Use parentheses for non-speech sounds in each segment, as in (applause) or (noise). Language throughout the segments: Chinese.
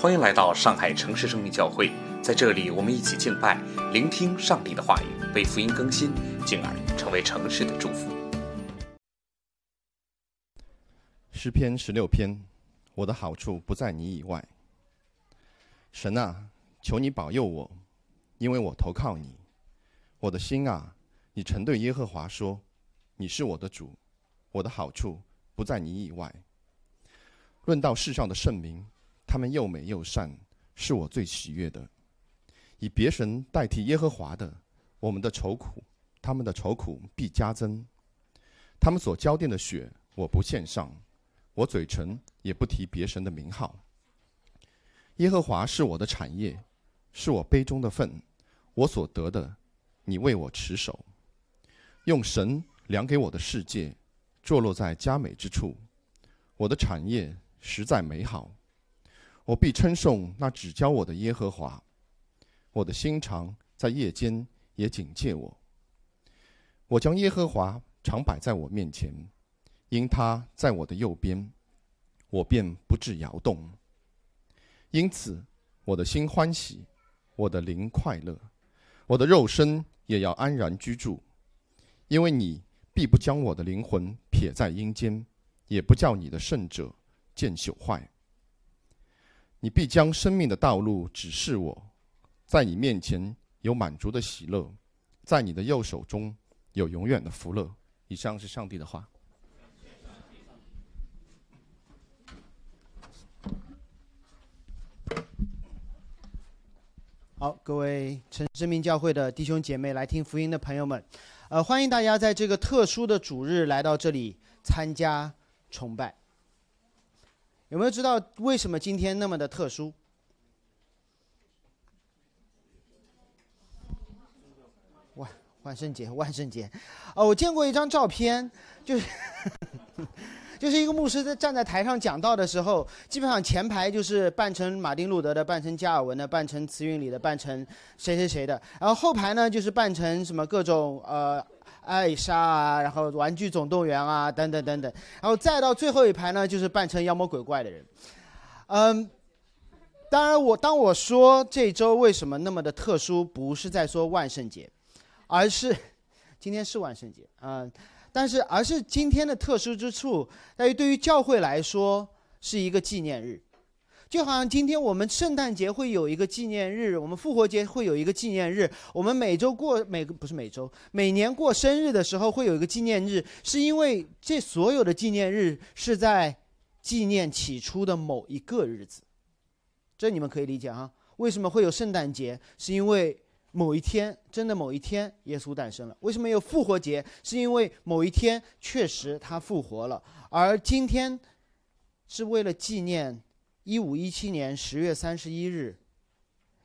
欢迎来到上海城市生命教会，在这里，我们一起敬拜，聆听上帝的话语，被福音更新，进而成为城市的祝福。诗篇十六篇，我的好处不在你以外。神啊，求你保佑我，因为我投靠你。我的心啊，你曾对耶和华说：“你是我的主，我的好处不在你以外。”论到世上的圣名。他们又美又善，是我最喜悦的。以别神代替耶和华的，我们的愁苦，他们的愁苦必加增。他们所浇奠的血，我不献上，我嘴唇也不提别神的名号。耶和华是我的产业，是我杯中的份，我所得的，你为我持守。用神量给我的世界，坐落在佳美之处。我的产业实在美好。我必称颂那只教我的耶和华，我的心肠在夜间也警戒我。我将耶和华常摆在我面前，因他在我的右边，我便不致摇动。因此，我的心欢喜，我的灵快乐，我的肉身也要安然居住，因为你必不将我的灵魂撇在阴间，也不叫你的圣者见朽坏。你必将生命的道路指示我，在你面前有满足的喜乐，在你的右手中有永远的福乐。以上是上帝的话。好，各位城市命教会的弟兄姐妹，来听福音的朋友们，呃，欢迎大家在这个特殊的主日来到这里参加崇拜。有没有知道为什么今天那么的特殊？万万圣节，万圣节！哦，我见过一张照片，就是 (laughs) 就是一个牧师在站在台上讲道的时候，基本上前排就是扮成马丁路德的，扮成加尔文的，扮成慈运里的，扮成谁谁谁的，然后后排呢就是扮成什么各种呃。艾莎啊，然后玩具总动员啊，等等等等，然后再到最后一排呢，就是扮成妖魔鬼怪的人。嗯，当然我当我说这周为什么那么的特殊，不是在说万圣节，而是今天是万圣节啊，但是而是今天的特殊之处在于，对于教会来说是一个纪念日。就好像今天我们圣诞节会有一个纪念日，我们复活节会有一个纪念日，我们每周过每个不是每周，每年过生日的时候会有一个纪念日，是因为这所有的纪念日是在纪念起初的某一个日子，这你们可以理解哈？为什么会有圣诞节？是因为某一天真的某一天耶稣诞生了。为什么有复活节？是因为某一天确实他复活了。而今天是为了纪念。一五一七年十月三十一日，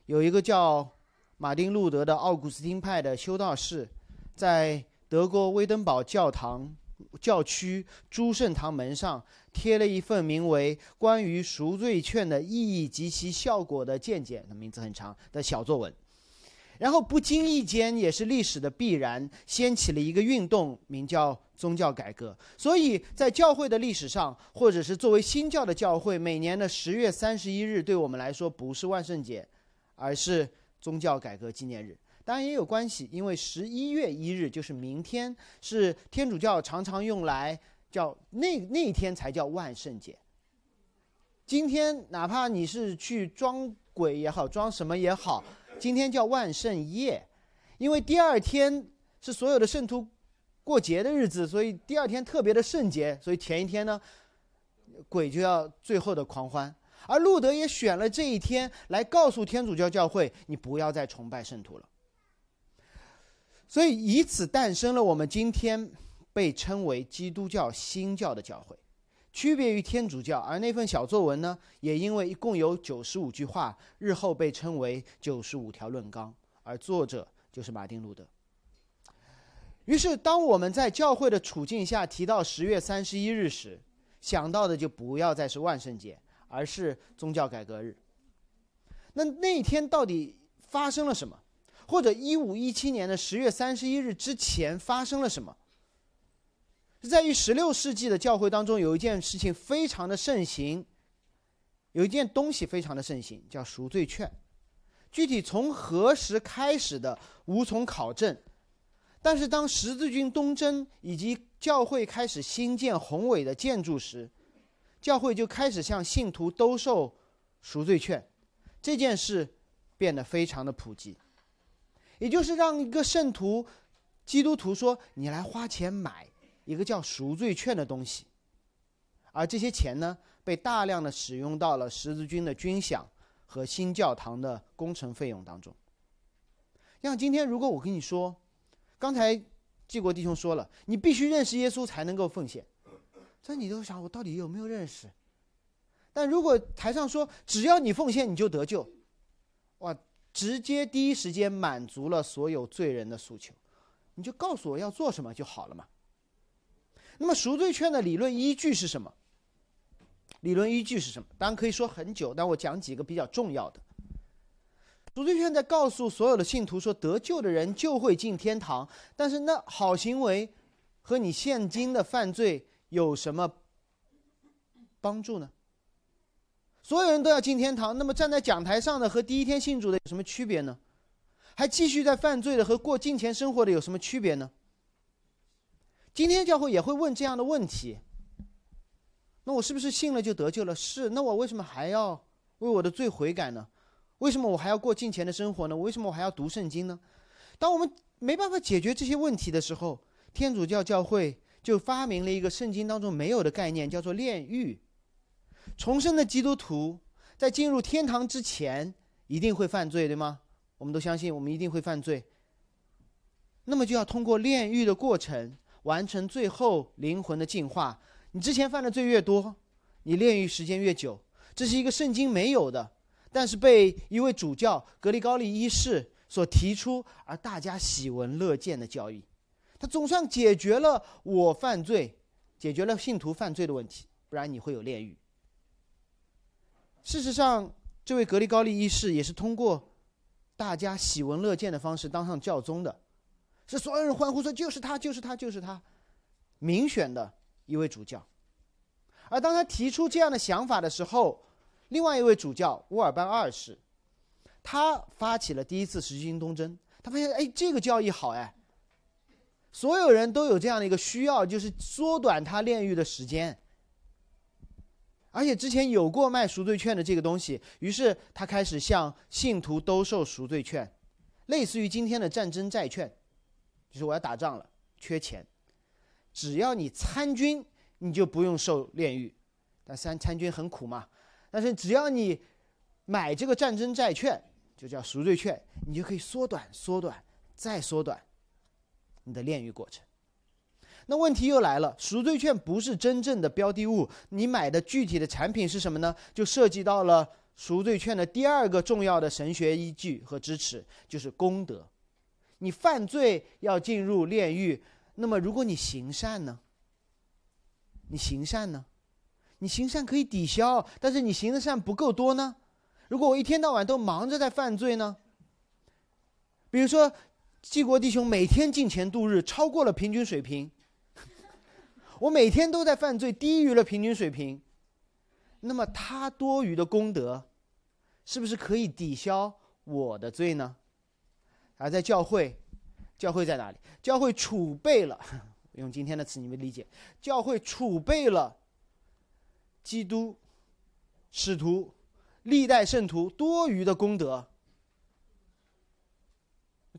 有一个叫马丁路德的奥古斯丁派的修道士，在德国威登堡教堂教区诸圣堂门上贴了一份名为《关于赎罪券的意义及其效果的见解》，的名字很长的小作文。然后不经意间，也是历史的必然，掀起了一个运动，名叫宗教改革。所以在教会的历史上，或者是作为新教的教会，每年的十月三十一日，对我们来说不是万圣节，而是宗教改革纪念日。当然也有关系，因为十一月一日就是明天，是天主教常常用来叫那那天才叫万圣节。今天哪怕你是去装鬼也好，装什么也好。今天叫万圣夜，因为第二天是所有的圣徒过节的日子，所以第二天特别的圣洁，所以前一天呢，鬼就要最后的狂欢。而路德也选了这一天来告诉天主教教会，你不要再崇拜圣徒了。所以以此诞生了我们今天被称为基督教新教的教会。区别于天主教，而那份小作文呢，也因为一共有九十五句话，日后被称为九十五条论纲，而作者就是马丁路德。于是，当我们在教会的处境下提到十月三十一日时，想到的就不要再是万圣节，而是宗教改革日。那那天到底发生了什么？或者一五一七年的十月三十一日之前发生了什么？在于十六世纪的教会当中，有一件事情非常的盛行，有一件东西非常的盛行，叫赎罪券。具体从何时开始的，无从考证。但是当十字军东征以及教会开始兴建宏伟的建筑时，教会就开始向信徒兜售赎罪券，这件事变得非常的普及。也就是让一个圣徒、基督徒说：“你来花钱买一个叫赎罪券的东西。”而这些钱呢，被大量的使用到了十字军的军饷。和新教堂的工程费用当中，像今天如果我跟你说，刚才季国弟兄说了，你必须认识耶稣才能够奉献，这你都想我到底有没有认识？但如果台上说只要你奉献你就得救，哇，直接第一时间满足了所有罪人的诉求，你就告诉我要做什么就好了嘛。那么赎罪券的理论依据是什么？理论依据是什么？当然可以说很久，但我讲几个比较重要的。赎罪券在告诉所有的信徒说，得救的人就会进天堂，但是那好行为和你现今的犯罪有什么帮助呢？所有人都要进天堂，那么站在讲台上的和第一天信主的有什么区别呢？还继续在犯罪的和过金钱生活的有什么区别呢？今天教会也会问这样的问题。那我是不是信了就得救了？是。那我为什么还要为我的罪悔改呢？为什么我还要过敬虔的生活呢？为什么我还要读圣经呢？当我们没办法解决这些问题的时候，天主教教会就发明了一个圣经当中没有的概念，叫做炼狱。重生的基督徒在进入天堂之前一定会犯罪，对吗？我们都相信我们一定会犯罪。那么就要通过炼狱的过程，完成最后灵魂的净化。你之前犯的罪越多，你炼狱时间越久，这是一个圣经没有的，但是被一位主教格里高利一世所提出，而大家喜闻乐见的教义。他总算解决了我犯罪，解决了信徒犯罪的问题，不然你会有炼狱。事实上，这位格里高利一世也是通过大家喜闻乐见的方式当上教宗的，是所有人欢呼说就是他，就是他，就是他，民选的。一位主教，而当他提出这样的想法的时候，另外一位主教乌尔班二世，他发起了第一次十字军东征。他发现，哎，这个教义好哎，所有人都有这样的一个需要，就是缩短他炼狱的时间。而且之前有过卖赎罪券的这个东西，于是他开始向信徒兜售赎罪券，类似于今天的战争债券，就是我要打仗了，缺钱。只要你参军，你就不用受炼狱，但参参军很苦嘛。但是只要你买这个战争债券，就叫赎罪券，你就可以缩短、缩短、再缩短你的炼狱过程。那问题又来了，赎罪券不是真正的标的物，你买的具体的产品是什么呢？就涉及到了赎罪券的第二个重要的神学依据和支持，就是功德。你犯罪要进入炼狱。那么，如果你行善呢？你行善呢？你行善可以抵消，但是你行的善不够多呢？如果我一天到晚都忙着在犯罪呢？比如说，济国弟兄每天进钱度日，超过了平均水平。(laughs) 我每天都在犯罪，低于了平均水平。那么他多余的功德，是不是可以抵消我的罪呢？而在教会。教会在哪里？教会储备了，(laughs) 用今天的词你们理解。教会储备了基督、使徒、历代圣徒多余的功德，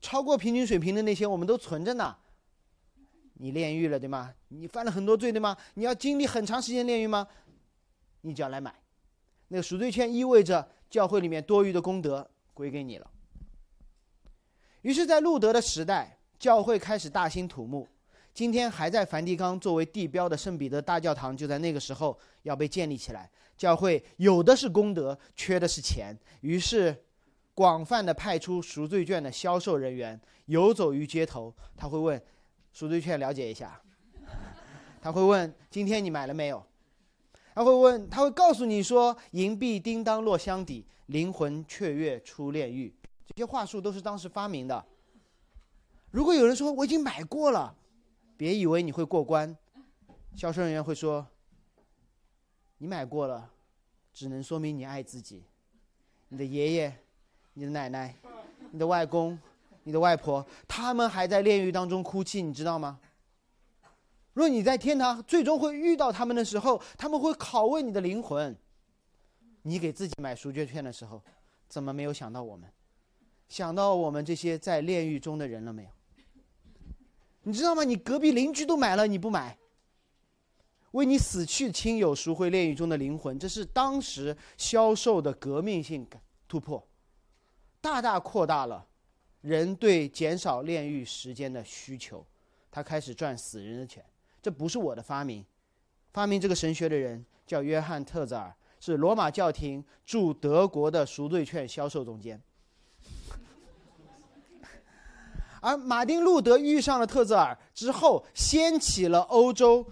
超过平均水平的那些我们都存着呢。你炼狱了对吗？你犯了很多罪对吗？你要经历很长时间炼狱吗？你就要来买，那个赎罪券意味着教会里面多余的功德归给你了。于是，在路德的时代，教会开始大兴土木。今天还在梵蒂冈作为地标的圣彼得大教堂，就在那个时候要被建立起来。教会有的是功德，缺的是钱。于是，广泛的派出赎罪券的销售人员游走于街头。他会问：“赎罪券了解一下。(laughs) ”他会问：“今天你买了没有？”他会问：“他会告诉你说，银币叮当落箱底，灵魂雀跃出炼狱。”这些话术都是当时发明的。如果有人说我已经买过了，别以为你会过关。销售人员会说：“你买过了，只能说明你爱自己。你的爷爷、你的奶奶、你的外公、你的外婆，他们还在炼狱当中哭泣，你知道吗？若你在天堂最终会遇到他们的时候，他们会拷问你的灵魂。你给自己买赎罪券的时候，怎么没有想到我们？想到我们这些在炼狱中的人了没有？你知道吗？你隔壁邻居都买了，你不买？为你死去亲友赎回炼狱中的灵魂，这是当时销售的革命性突破，大大扩大了人对减少炼狱时间的需求。他开始赚死人的钱。这不是我的发明，发明这个神学的人叫约翰特泽尔，是罗马教廷驻德国的赎罪券销售总监。而马丁路德遇上了特泽尔之后，掀起了欧洲，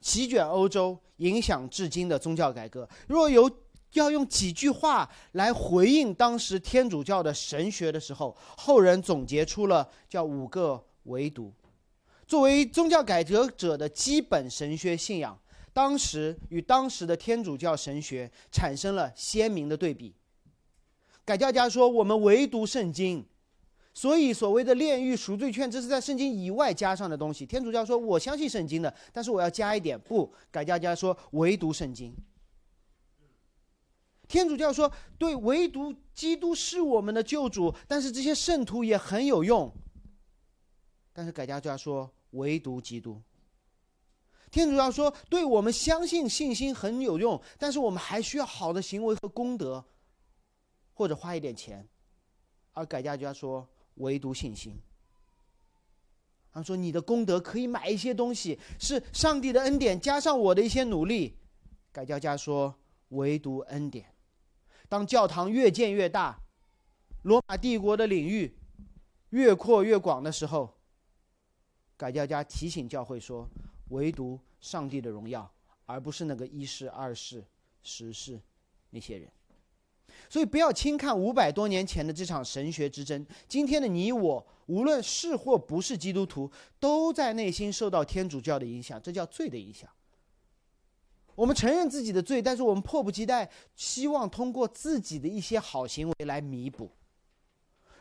席卷欧洲，影响至今的宗教改革。若有要用几句话来回应当时天主教的神学的时候，后人总结出了叫五个唯独。作为宗教改革者的基本神学信仰，当时与当时的天主教神学产生了鲜明的对比。改教家说：“我们唯独圣经，所以所谓的炼狱赎罪券，这是在圣经以外加上的东西。”天主教说：“我相信圣经的，但是我要加一点。”不，改教家说：“唯独圣经。”天主教说：“对，唯独基督是我们的救主，但是这些圣徒也很有用。”但是改教家说。唯独基督。天主教说，对我们相信信心很有用，但是我们还需要好的行为和功德，或者花一点钱。而改教家说，唯独信心。他说，你的功德可以买一些东西，是上帝的恩典加上我的一些努力。改教家说，唯独恩典。当教堂越建越大，罗马帝国的领域越扩越广的时候。改教家提醒教会说：“唯独上帝的荣耀，而不是那个一世、二世、十世那些人。”所以不要轻看五百多年前的这场神学之争。今天的你我，无论是或不是基督徒，都在内心受到天主教的影响，这叫罪的影响。我们承认自己的罪，但是我们迫不及待，希望通过自己的一些好行为来弥补。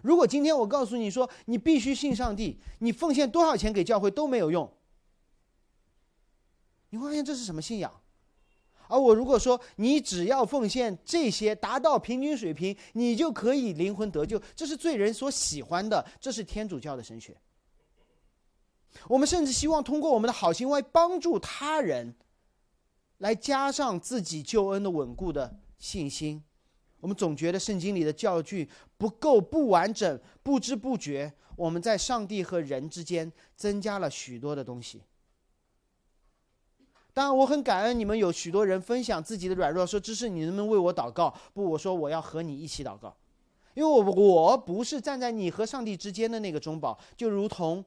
如果今天我告诉你说你必须信上帝，你奉献多少钱给教会都没有用，你会发现这是什么信仰？而我如果说你只要奉献这些达到平均水平，你就可以灵魂得救，这是罪人所喜欢的，这是天主教的神学。我们甚至希望通过我们的好行为帮助他人，来加上自己救恩的稳固的信心。我们总觉得圣经里的教具不够不完整，不知不觉我们在上帝和人之间增加了许多的东西。当然，我很感恩你们有许多人分享自己的软弱，说：“只是你能不能为我祷告？”不，我说我要和你一起祷告，因为我我不是站在你和上帝之间的那个中保，就如同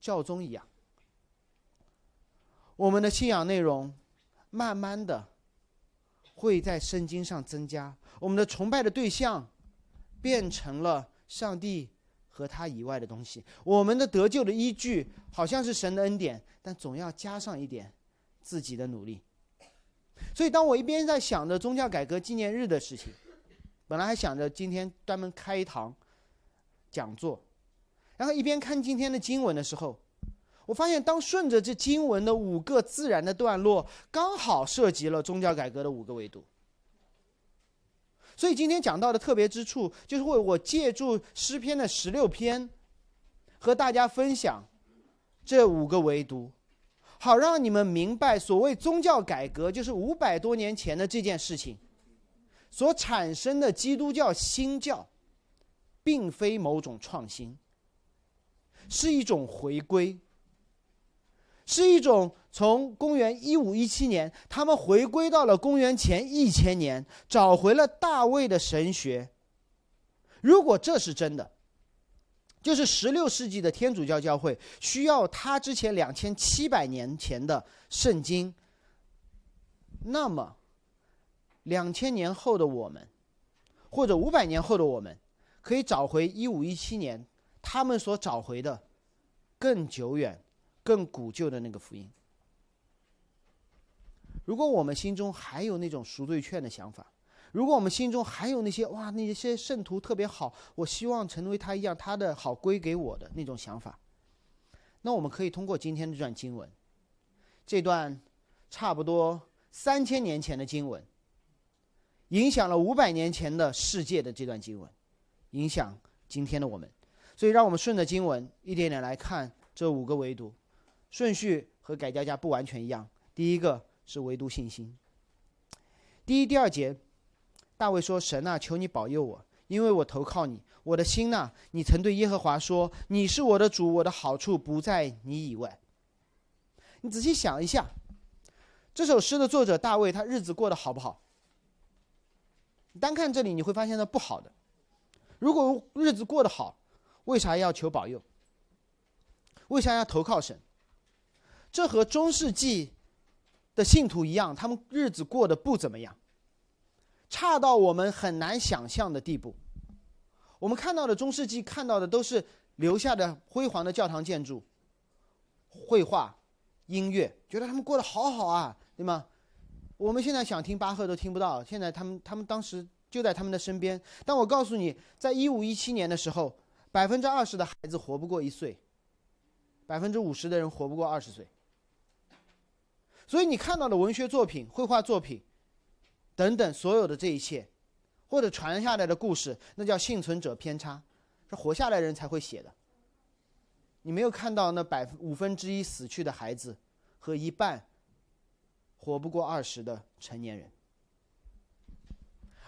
教宗一样。我们的信仰内容，慢慢的。会在圣经上增加，我们的崇拜的对象变成了上帝和他以外的东西。我们的得救的依据好像是神的恩典，但总要加上一点自己的努力。所以，当我一边在想着宗教改革纪念日的事情，本来还想着今天专门开一堂讲座，然后一边看今天的经文的时候。我发现，当顺着这经文的五个自然的段落，刚好涉及了宗教改革的五个维度。所以今天讲到的特别之处，就是为我借助诗篇的十六篇，和大家分享这五个维度，好让你们明白，所谓宗教改革，就是五百多年前的这件事情所产生的基督教新教，并非某种创新，是一种回归。是一种从公元一五一七年，他们回归到了公元前一千年，找回了大卫的神学。如果这是真的，就是十六世纪的天主教教会需要他之前两千七百年前的圣经，那么两千年后的我们，或者五百年后的我们，可以找回一五一七年他们所找回的更久远。更古旧的那个福音。如果我们心中还有那种赎罪券的想法，如果我们心中还有那些哇那些圣徒特别好，我希望成为他一样，他的好归给我的那种想法，那我们可以通过今天这段经文，这段差不多三千年前的经文，影响了五百年前的世界的这段经文，影响今天的我们，所以让我们顺着经文一点点来看这五个维度，顺序和改教家不完全一样。第一个。是唯独信心。第一、第二节，大卫说：“神啊，求你保佑我，因为我投靠你。我的心呐，你曾对耶和华说：你是我的主，我的好处不在你以外。”你仔细想一下，这首诗的作者大卫，他日子过得好不好？单看这里，你会发现他不好的。如果日子过得好，为啥要求保佑？为啥要投靠神？这和中世纪。的信徒一样，他们日子过得不怎么样，差到我们很难想象的地步。我们看到的中世纪看到的都是留下的辉煌的教堂建筑、绘画、音乐，觉得他们过得好好啊，对吗？我们现在想听巴赫都听不到。现在他们他们当时就在他们的身边，但我告诉你，在一五一七年的时候，百分之二十的孩子活不过一岁，百分之五十的人活不过二十岁。所以你看到的文学作品、绘画作品，等等，所有的这一切，或者传下来的故事，那叫幸存者偏差，是活下来人才会写的。你没有看到那百分五分之一死去的孩子，和一半活不过二十的成年人，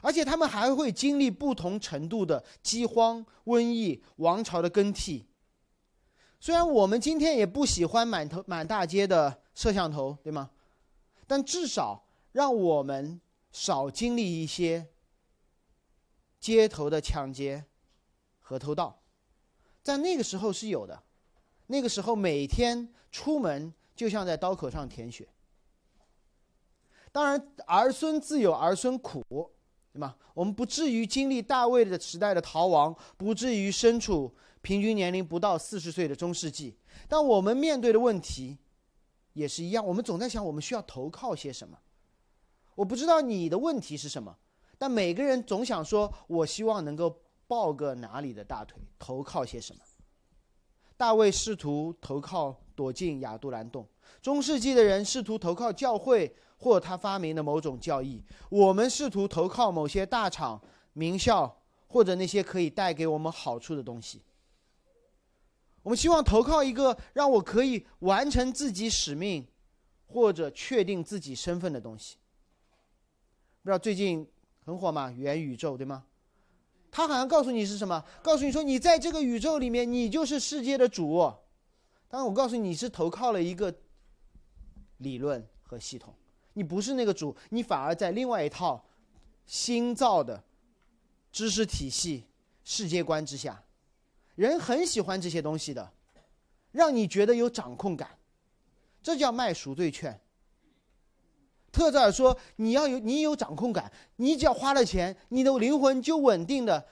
而且他们还会经历不同程度的饥荒、瘟疫、王朝的更替。虽然我们今天也不喜欢满头满大街的。摄像头，对吗？但至少让我们少经历一些街头的抢劫和偷盗，在那个时候是有的。那个时候每天出门就像在刀口上舔血。当然，儿孙自有儿孙苦，对吗？我们不至于经历大卫的时代的逃亡，不至于身处平均年龄不到四十岁的中世纪。但我们面对的问题。也是一样，我们总在想我们需要投靠些什么。我不知道你的问题是什么，但每个人总想说，我希望能够抱个哪里的大腿，投靠些什么。大卫试图投靠躲进亚杜兰洞，中世纪的人试图投靠教会或他发明的某种教义。我们试图投靠某些大厂、名校或者那些可以带给我们好处的东西。我们希望投靠一个让我可以完成自己使命，或者确定自己身份的东西。不知道最近很火吗？元宇宙，对吗？他好像告诉你是什么？告诉你说你在这个宇宙里面，你就是世界的主。当然，我告诉你，你是投靠了一个理论和系统，你不是那个主，你反而在另外一套新造的知识体系、世界观之下。人很喜欢这些东西的，让你觉得有掌控感，这叫卖赎罪券。特泽尔说：“你要有你有掌控感，你只要花了钱，你的灵魂就稳定的。”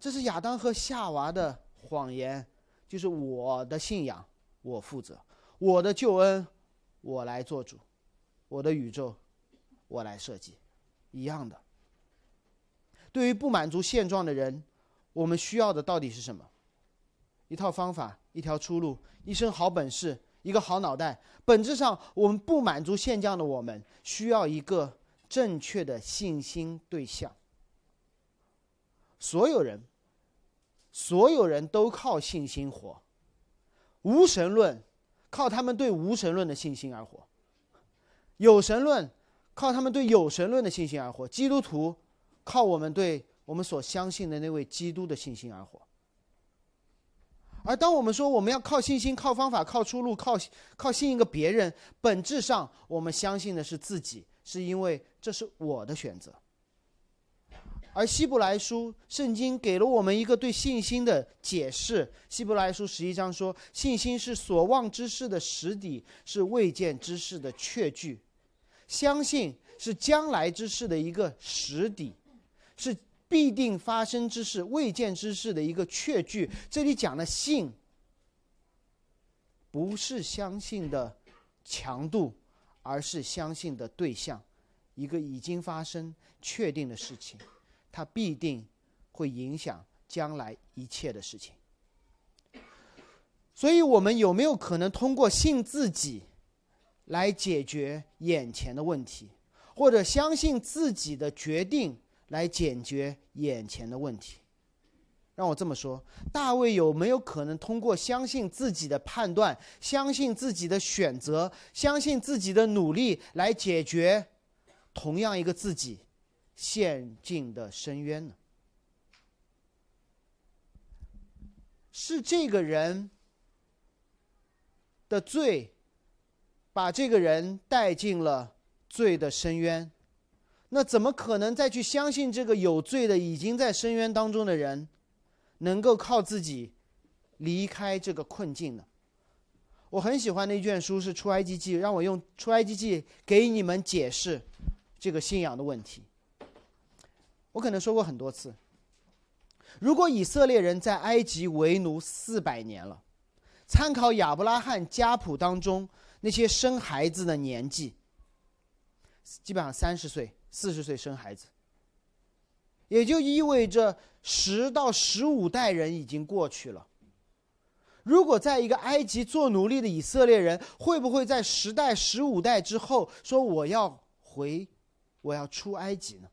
这是亚当和夏娃的谎言，就是我的信仰我负责，我的救恩我来做主，我的宇宙我来设计，一样的。对于不满足现状的人。我们需要的到底是什么？一套方法，一条出路，一身好本事，一个好脑袋。本质上，我们不满足现状的我们，需要一个正确的信心对象。所有人，所有人都靠信心活。无神论靠他们对无神论的信心而活；有神论靠他们对有神论的信心而活。基督徒靠我们对。我们所相信的那位基督的信心而活，而当我们说我们要靠信心、靠方法、靠出路、靠靠信一个别人，本质上我们相信的是自己，是因为这是我的选择。而希伯来书圣经给了我们一个对信心的解释，希伯来书十一章说：信心是所望之事的实底，是未见之事的确据。相信是将来之事的一个实底，是。必定发生之事、未见之事的一个确据。这里讲的信，不是相信的强度，而是相信的对象，一个已经发生、确定的事情，它必定会影响将来一切的事情。所以，我们有没有可能通过信自己来解决眼前的问题，或者相信自己的决定来解决眼前的问题？让我这么说，大卫有没有可能通过相信自己的判断、相信自己的选择、相信自己的努力来解决同样一个自己陷进的深渊呢？是这个人的罪把这个人带进了罪的深渊，那怎么可能再去相信这个有罪的、已经在深渊当中的人？能够靠自己离开这个困境呢？我很喜欢的一卷书是《出埃及记》，让我用《出埃及记》给你们解释这个信仰的问题。我可能说过很多次，如果以色列人在埃及为奴四百年了，参考亚伯拉罕家谱当中那些生孩子的年纪，基本上三十岁、四十岁生孩子。也就意味着十到十五代人已经过去了。如果在一个埃及做奴隶的以色列人，会不会在十代、十五代之后说我要回，我要出埃及呢？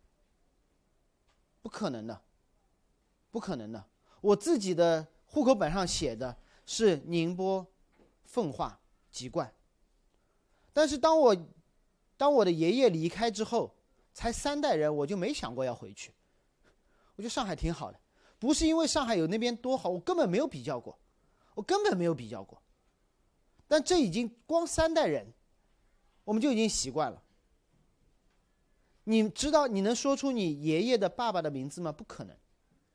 不可能的，不可能的。我自己的户口本上写的是宁波奉化籍贯，但是当我当我的爷爷离开之后，才三代人，我就没想过要回去。我觉得上海挺好的，不是因为上海有那边多好，我根本没有比较过，我根本没有比较过。但这已经光三代人，我们就已经习惯了。你知道你能说出你爷爷的爸爸的名字吗？不可能，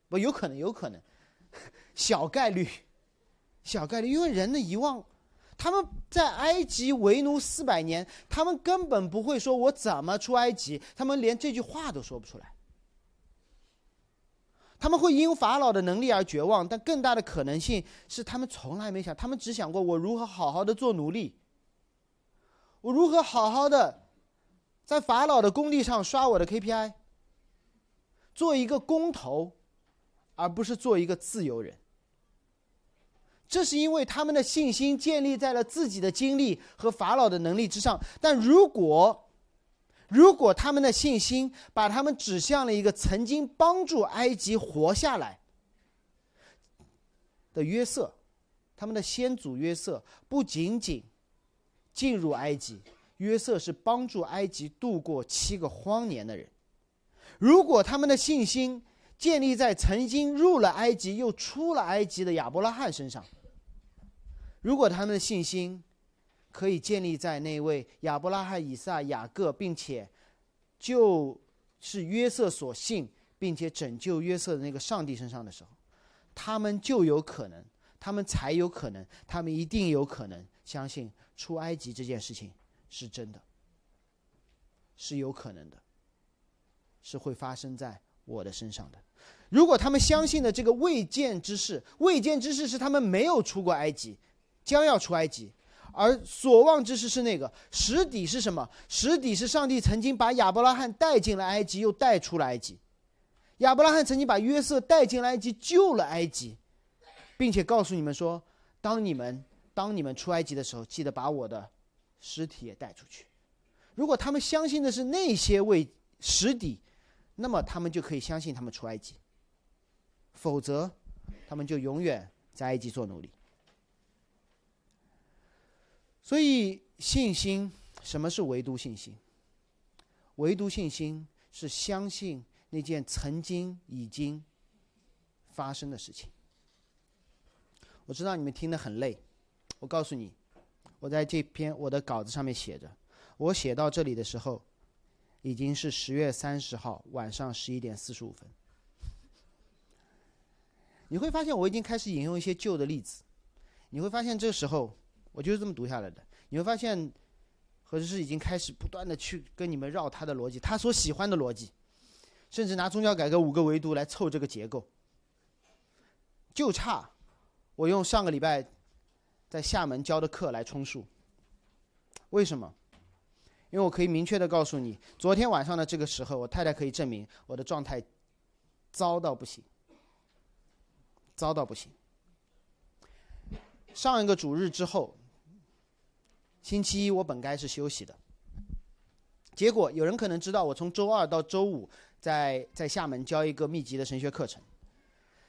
不有可能，有可能，(laughs) 小概率，小概率，因为人的遗忘，他们在埃及为奴四百年，他们根本不会说我怎么出埃及，他们连这句话都说不出来。他们会因法老的能力而绝望，但更大的可能性是他们从来没想，他们只想过我如何好好的做奴隶，我如何好好的在法老的工地上刷我的 KPI，做一个工头，而不是做一个自由人。这是因为他们的信心建立在了自己的经历和法老的能力之上，但如果。如果他们的信心把他们指向了一个曾经帮助埃及活下来的约瑟，他们的先祖约瑟不仅仅进入埃及，约瑟是帮助埃及度过七个荒年的人。如果他们的信心建立在曾经入了埃及又出了埃及的亚伯拉罕身上，如果他们的信心，可以建立在那位亚伯拉罕、以撒、雅各，并且就是约瑟所信，并且拯救约瑟的那个上帝身上的时候，他们就有可能，他们才有可能，他们一定有可能相信出埃及这件事情是真的，是有可能的，是会发生在我的身上的。如果他们相信的这个未见之事，未见之事是他们没有出过埃及，将要出埃及。而所望之事是那个实底是什么？实底是上帝曾经把亚伯拉罕带进了埃及，又带出了埃及。亚伯拉罕曾经把约瑟带进了埃及，救了埃及，并且告诉你们说：当你们当你们出埃及的时候，记得把我的尸体也带出去。如果他们相信的是那些为实底，那么他们就可以相信他们出埃及；否则，他们就永远在埃及做奴隶。所以，信心，什么是唯独信心？唯独信心是相信那件曾经已经发生的事情。我知道你们听得很累，我告诉你，我在这篇我的稿子上面写着，我写到这里的时候，已经是十月三十号晚上十一点四十五分。你会发现，我已经开始引用一些旧的例子，你会发现这时候。我就是这么读下来的。你会发现，何志是已经开始不断的去跟你们绕他的逻辑，他所喜欢的逻辑，甚至拿宗教改革五个维度来凑这个结构。就差我用上个礼拜在厦门教的课来充数。为什么？因为我可以明确的告诉你，昨天晚上的这个时候，我太太可以证明我的状态糟到不行，糟到不行。上一个主日之后，星期一我本该是休息的，结果有人可能知道，我从周二到周五在在厦门教一个密集的神学课程，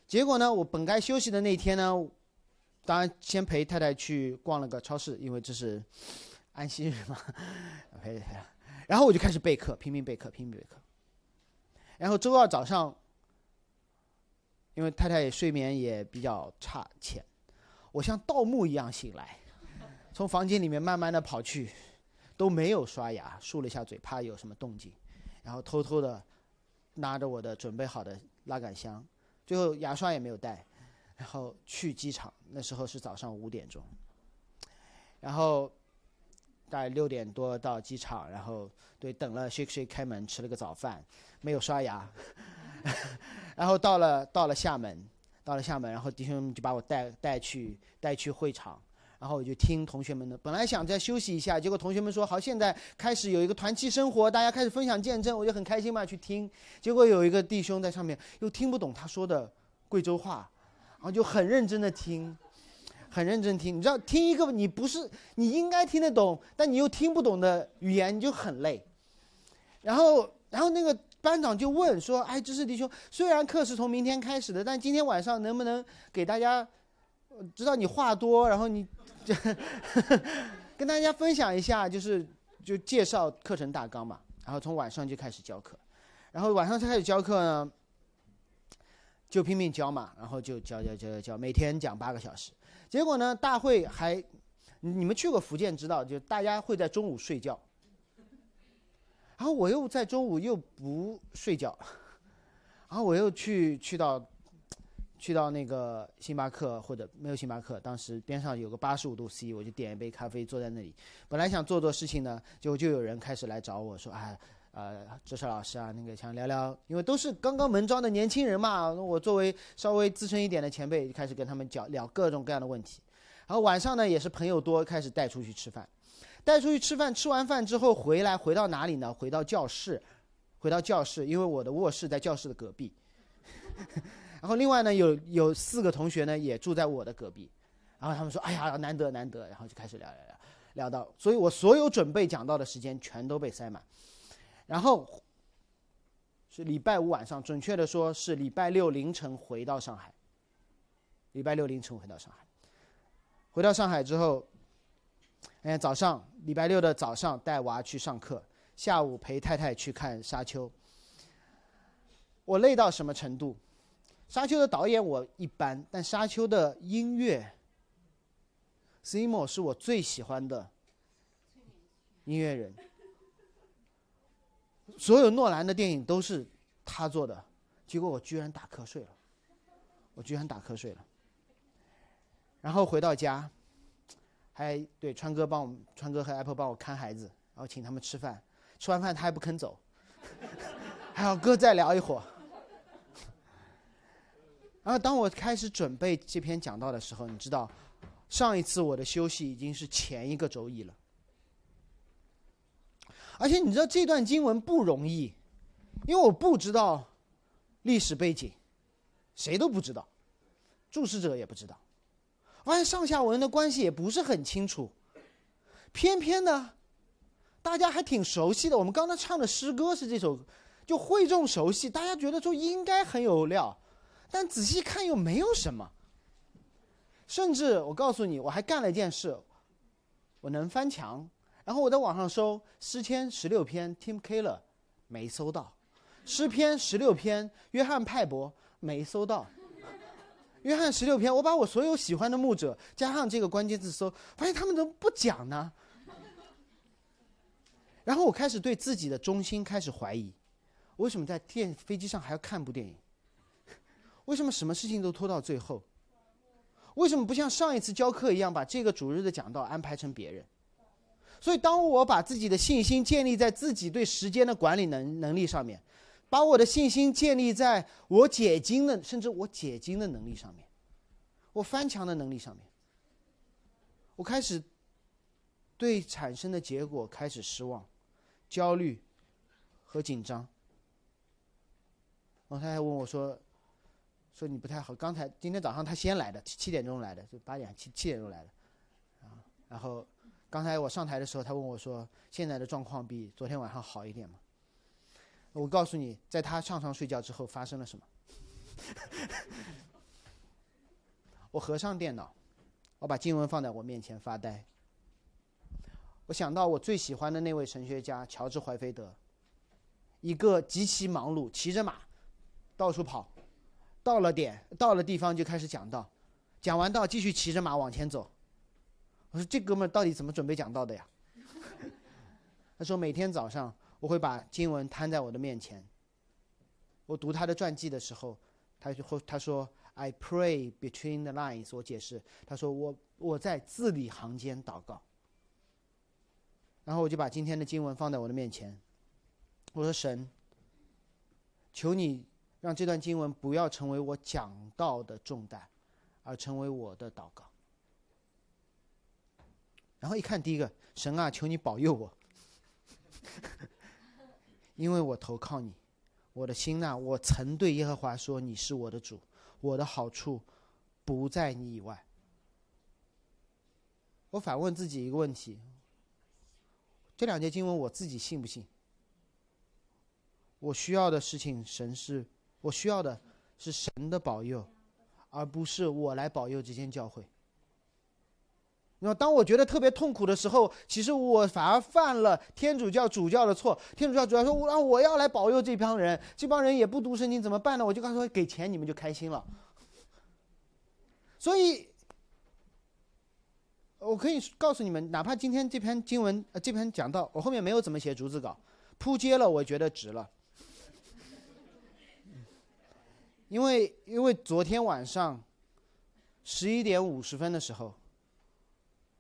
结果呢，我本该休息的那天呢，当然先陪太太去逛了个超市，因为这是安息日嘛，陪 (laughs) 陪，然后我就开始备课，拼命备课，拼命备课，然后周二早上，因为太太睡眠也比较差浅。我像盗墓一样醒来，从房间里面慢慢的跑去，都没有刷牙，漱了一下嘴，怕有什么动静，然后偷偷的拿着我的准备好的拉杆箱，最后牙刷也没有带，然后去机场。那时候是早上五点钟，然后大概六点多到机场，然后对等了 shake shake 开门，吃了个早饭，没有刷牙，(laughs) 然后到了到了厦门。到了厦门，然后弟兄们就把我带带去带去会场，然后我就听同学们的。本来想再休息一下，结果同学们说好，现在开始有一个团契生活，大家开始分享见证，我就很开心嘛，去听。结果有一个弟兄在上面又听不懂他说的贵州话，然后就很认真的听，很认真听。你知道，听一个你不是你应该听得懂，但你又听不懂的语言，你就很累。然后，然后那个。班长就问说：“哎，知识弟兄，虽然课是从明天开始的，但今天晚上能不能给大家，知道你话多，然后你 (laughs) 跟大家分享一下，就是就介绍课程大纲嘛。然后从晚上就开始教课，然后晚上开始教课呢，就拼命教嘛，然后就教教教教教，每天讲八个小时。结果呢，大会还你们去过福建知道，就大家会在中午睡觉。”然后我又在中午又不睡觉，然后我又去去到，去到那个星巴克或者没有星巴克，当时边上有个八十五度 C，我就点一杯咖啡坐在那里。本来想做做事情呢，就就有人开始来找我说：“啊，呃，哲少老师啊，那个想聊聊，因为都是刚刚门招的年轻人嘛。我作为稍微资深一点的前辈，就开始跟他们讲聊各种各样的问题。然后晚上呢，也是朋友多，开始带出去吃饭。”带出去吃饭，吃完饭之后回来，回到哪里呢？回到教室，回到教室，因为我的卧室在教室的隔壁。然后另外呢，有有四个同学呢也住在我的隔壁，然后他们说：“哎呀，难得难得。”然后就开始聊聊聊，聊到，所以我所有准备讲到的时间全都被塞满。然后是礼拜五晚上，准确的说是礼拜六凌晨回到上海。礼拜六凌晨回到上海，回到上海之后。哎，早上礼拜六的早上带娃去上课，下午陪太太去看《沙丘》。我累到什么程度？《沙丘》的导演我一般，但《沙丘》的音乐，Simo 是我最喜欢的音乐人。所有诺兰的电影都是他做的，结果我居然打瞌睡了，我居然打瞌睡了。然后回到家。还对川哥帮我们，川哥和 Apple 帮我看孩子，然后请他们吃饭，吃完饭他还不肯走，还要哥再聊一会儿。然后当我开始准备这篇讲道的时候，你知道，上一次我的休息已经是前一个周一了，而且你知道这段经文不容易，因为我不知道历史背景，谁都不知道，注释者也不知道。发现上下文的关系也不是很清楚，偏偏呢，大家还挺熟悉的。我们刚才唱的诗歌是这首，就会众熟悉，大家觉得说应该很有料，但仔细看又没有什么。甚至我告诉你，我还干了一件事，我能翻墙，然后我在网上搜诗篇十六篇，Tim Keller，没搜到；诗篇十六篇，约翰派伯，没搜到。约翰十六篇，我把我所有喜欢的牧者加上这个关键字搜，发现他们怎么不讲呢？然后我开始对自己的中心开始怀疑：为什么在电飞机上还要看部电影？为什么什么事情都拖到最后？为什么不像上一次教课一样把这个主日的讲道安排成别人？所以，当我把自己的信心建立在自己对时间的管理能能力上面。把我的信心建立在我解经的，甚至我解经的能力上面，我翻墙的能力上面。我开始对产生的结果开始失望，焦虑和紧张。然后他还问我说：“说你不太好。刚才今天早上他先来的，七点钟来的，就八点七七点钟来的。啊，然后刚才我上台的时候，他问我说：现在的状况比昨天晚上好一点吗？我告诉你，在他上床睡觉之后发生了什么。(laughs) 我合上电脑，我把经文放在我面前发呆。我想到我最喜欢的那位神学家乔治怀菲德，一个极其忙碌，骑着马到处跑，到了点到了地方就开始讲道，讲完道继续骑着马往前走。我说这哥们到底怎么准备讲道的呀？(laughs) 他说每天早上我会把经文摊在我的面前，我读他的传记的时候，他就他说 I pray between the lines。我解释，他说我我在字里行间祷告。然后我就把今天的经文放在我的面前，我说：“神，求你让这段经文不要成为我讲道的重担，而成为我的祷告。”然后一看，第一个，神啊，求你保佑我，(laughs) 因为我投靠你，我的心呐，我曾对耶和华说：“你是我的主，我的好处不在你以外。”我反问自己一个问题。这两节经文我自己信不信？我需要的事情，神是我需要的是神的保佑，而不是我来保佑这间教会。那么，当我觉得特别痛苦的时候，其实我反而犯了天主教主教的错。天主教主要说：“我啊，我要来保佑这帮人，这帮人也不读圣经，怎么办呢？”我就告诉说：“给钱，你们就开心了。”所以。我可以告诉你们，哪怕今天这篇经文，呃，这篇讲到我后面没有怎么写逐字稿，扑街了，我觉得值了。因为因为昨天晚上十一点五十分的时候，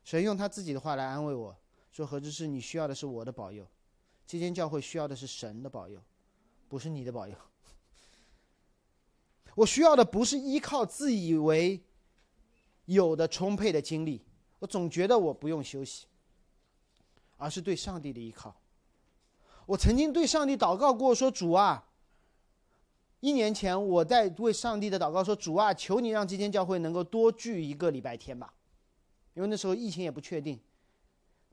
神用他自己的话来安慰我说：“何志是你需要的是我的保佑，这间教会需要的是神的保佑，不是你的保佑。我需要的不是依靠自以为有的充沛的精力。”我总觉得我不用休息，而是对上帝的依靠。我曾经对上帝祷告过，说：“主啊，一年前我在为上帝的祷告说：‘主啊，求你让这间教会能够多聚一个礼拜天吧。’因为那时候疫情也不确定，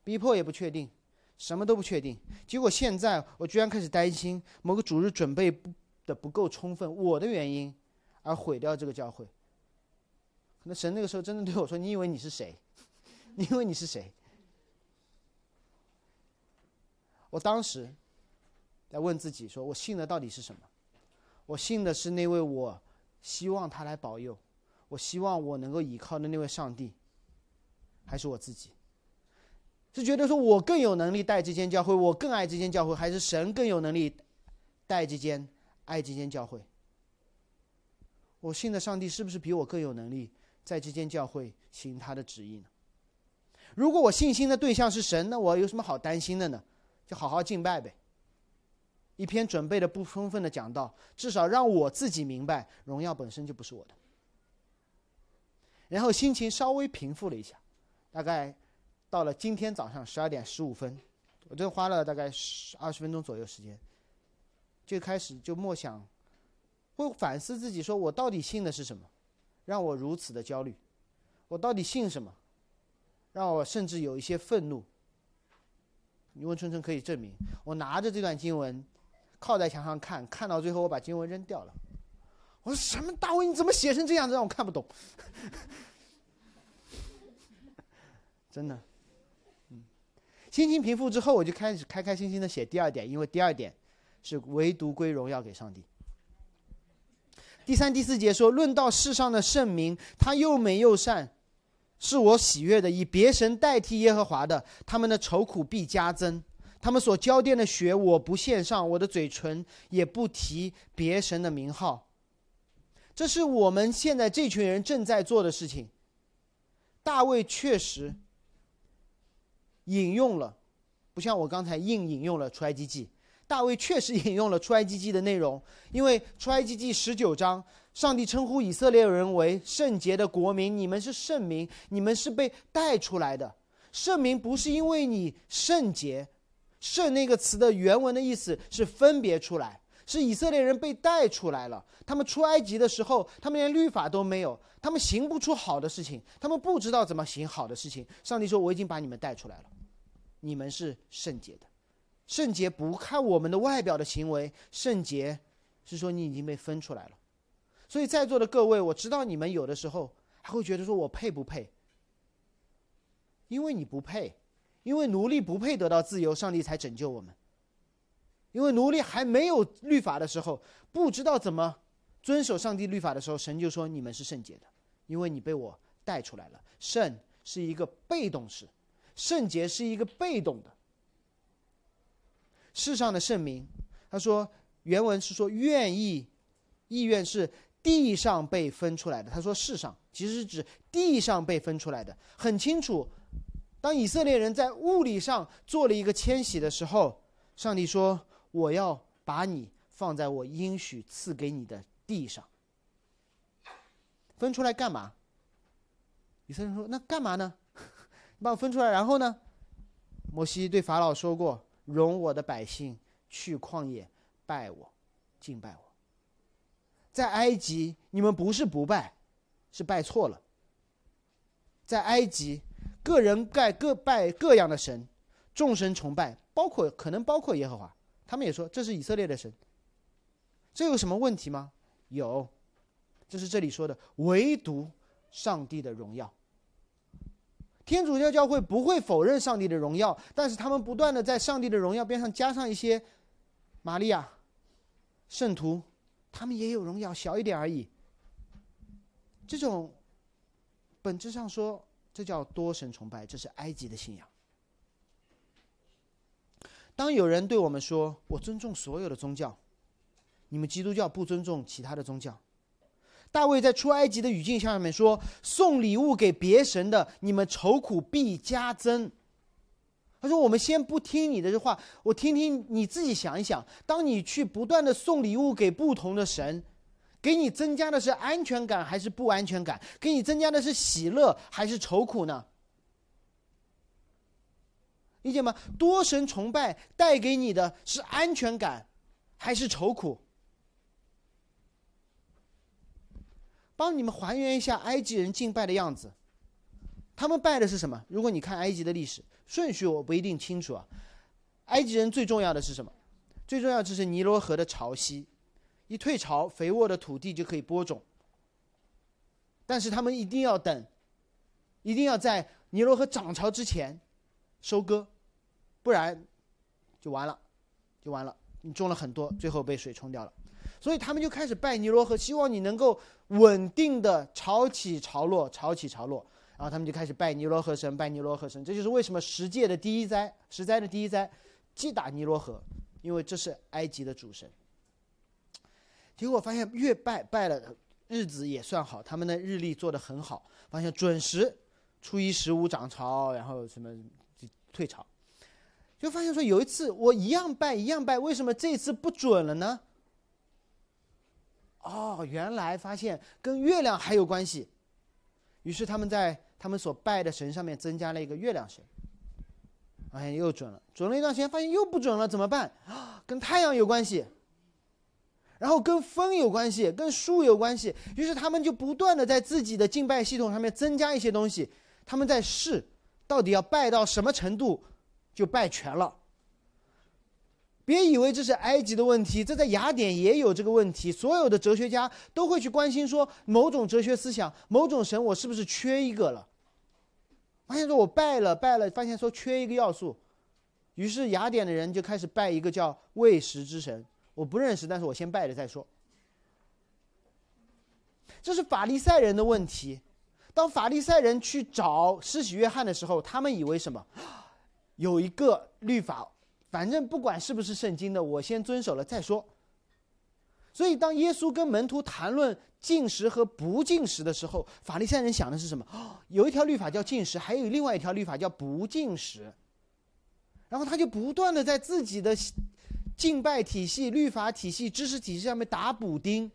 逼迫也不确定，什么都不确定。结果现在我居然开始担心某个主日准备不的不够充分，我的原因而毁掉这个教会。那神那个时候真的对我说：‘你以为你是谁？’ (laughs) 你以为你是谁？我当时在问自己：说我信的到底是什么？我信的是那位我希望他来保佑，我希望我能够依靠的那位上帝，还是我自己？是觉得说我更有能力带这间教会，我更爱这间教会，还是神更有能力带这间爱这间教会？我信的上帝是不是比我更有能力在这间教会行他的旨意呢？如果我信心的对象是神，那我有什么好担心的呢？就好好敬拜呗。一篇准备的不充分的讲道，至少让我自己明白，荣耀本身就不是我的。然后心情稍微平复了一下，大概到了今天早上十二点十五分，我这花了大概十二十分钟左右时间，就开始就默想，会反思自己，说我到底信的是什么，让我如此的焦虑？我到底信什么？让我甚至有一些愤怒。你问春春可以证明，我拿着这段经文，靠在墙上看，看到最后我把经文扔掉了。我说什么大卫你怎么写成这样子让我看不懂？(laughs) 真的，嗯，心情平复之后，我就开始开开心心的写第二点，因为第二点是唯独归荣耀给上帝。第三、第四节说，论到世上的圣名，他又美又善。是我喜悦的，以别神代替耶和华的，他们的愁苦必加增；他们所浇奠的血，我不献上，我的嘴唇也不提别神的名号。这是我们现在这群人正在做的事情。大卫确实引用了，不像我刚才硬引用了出埃及记。大卫确实 (laughs) 引用了出埃及记的内容，因为出埃及记十九章。上帝称呼以色列人为圣洁的国民，你们是圣民，你们是被带出来的。圣民不是因为你圣洁，圣那个词的原文的意思是分别出来，是以色列人被带出来了。他们出埃及的时候，他们连律法都没有，他们行不出好的事情，他们不知道怎么行好的事情。上帝说：“我已经把你们带出来了，你们是圣洁的。圣洁不看我们的外表的行为，圣洁是说你已经被分出来了。所以在座的各位，我知道你们有的时候还会觉得说我配不配？因为你不配。”因为奴隶不配得到自由，上帝才拯救我们。因为奴隶还没有律法的时候，不知道怎么遵守上帝律法的时候，神就说你们是圣洁的，因为你被我带出来了。圣是一个被动式，圣洁是一个被动的。世上的圣名，他说原文是说愿意，意愿是地上被分出来的。他说世上其实是指地上被分出来的，很清楚。当以色列人在物理上做了一个迁徙的时候，上帝说：“我要把你放在我应许赐给你的地上。”分出来干嘛？以色列人说：“那干嘛呢？(laughs) 你把我分出来，然后呢？”摩西对法老说过：“容我的百姓去旷野拜我，敬拜我。”在埃及，你们不是不拜，是拜错了。在埃及。个人盖各拜各样的神，众神崇拜，包括可能包括耶和华。他们也说这是以色列的神。这有什么问题吗？有，这是这里说的，唯独上帝的荣耀。天主教教会不会否认上帝的荣耀，但是他们不断的在上帝的荣耀边上加上一些玛利亚、圣徒，他们也有荣耀，小一点而已。这种本质上说。这叫多神崇拜，这是埃及的信仰。当有人对我们说：“我尊重所有的宗教，你们基督教不尊重其他的宗教。”大卫在出埃及的语境下面说：“送礼物给别神的，你们愁苦必加增。”他说：“我们先不听你的这话，我听听你自己想一想。当你去不断的送礼物给不同的神。”给你增加的是安全感还是不安全感？给你增加的是喜乐还是愁苦呢？理解吗？多神崇拜带给你的是安全感还是愁苦？帮你们还原一下埃及人敬拜的样子。他们拜的是什么？如果你看埃及的历史顺序，我不一定清楚啊。埃及人最重要的是什么？最重要就是尼罗河的潮汐。一退潮，肥沃的土地就可以播种。但是他们一定要等，一定要在尼罗河涨潮之前收割，不然就完了，就完了。你种了很多，最后被水冲掉了。所以他们就开始拜尼罗河，希望你能够稳定的潮起潮落，潮起潮落。然后他们就开始拜尼罗河神，拜尼罗河神。这就是为什么十诫的第一灾，十灾的第一灾，击打尼罗河，因为这是埃及的主神。结果发现越拜拜了日子也算好，他们的日历做得很好，发现准时初一十五涨潮，然后什么退潮，就发现说有一次我一样拜一样拜，为什么这次不准了呢？哦，原来发现跟月亮还有关系，于是他们在他们所拜的神上面增加了一个月亮神，发现又准了，准了一段时间发现又不准了，怎么办？啊，跟太阳有关系。然后跟风有关系，跟树有关系，于是他们就不断的在自己的敬拜系统上面增加一些东西。他们在试，到底要拜到什么程度，就拜全了。别以为这是埃及的问题，这在雅典也有这个问题。所有的哲学家都会去关心说，某种哲学思想、某种神，我是不是缺一个了？发现说我拜了拜了，发现说缺一个要素，于是雅典的人就开始拜一个叫喂食之神。我不认识，但是我先拜了再说。这是法利赛人的问题。当法利赛人去找施洗约翰的时候，他们以为什么？有一个律法，反正不管是不是圣经的，我先遵守了再说。所以，当耶稣跟门徒谈论禁食和不禁食的时候，法利赛人想的是什么？有一条律法叫禁食，还有另外一条律法叫不禁食。然后他就不断的在自己的。敬拜体系、律法体系、知识体系上面打补丁，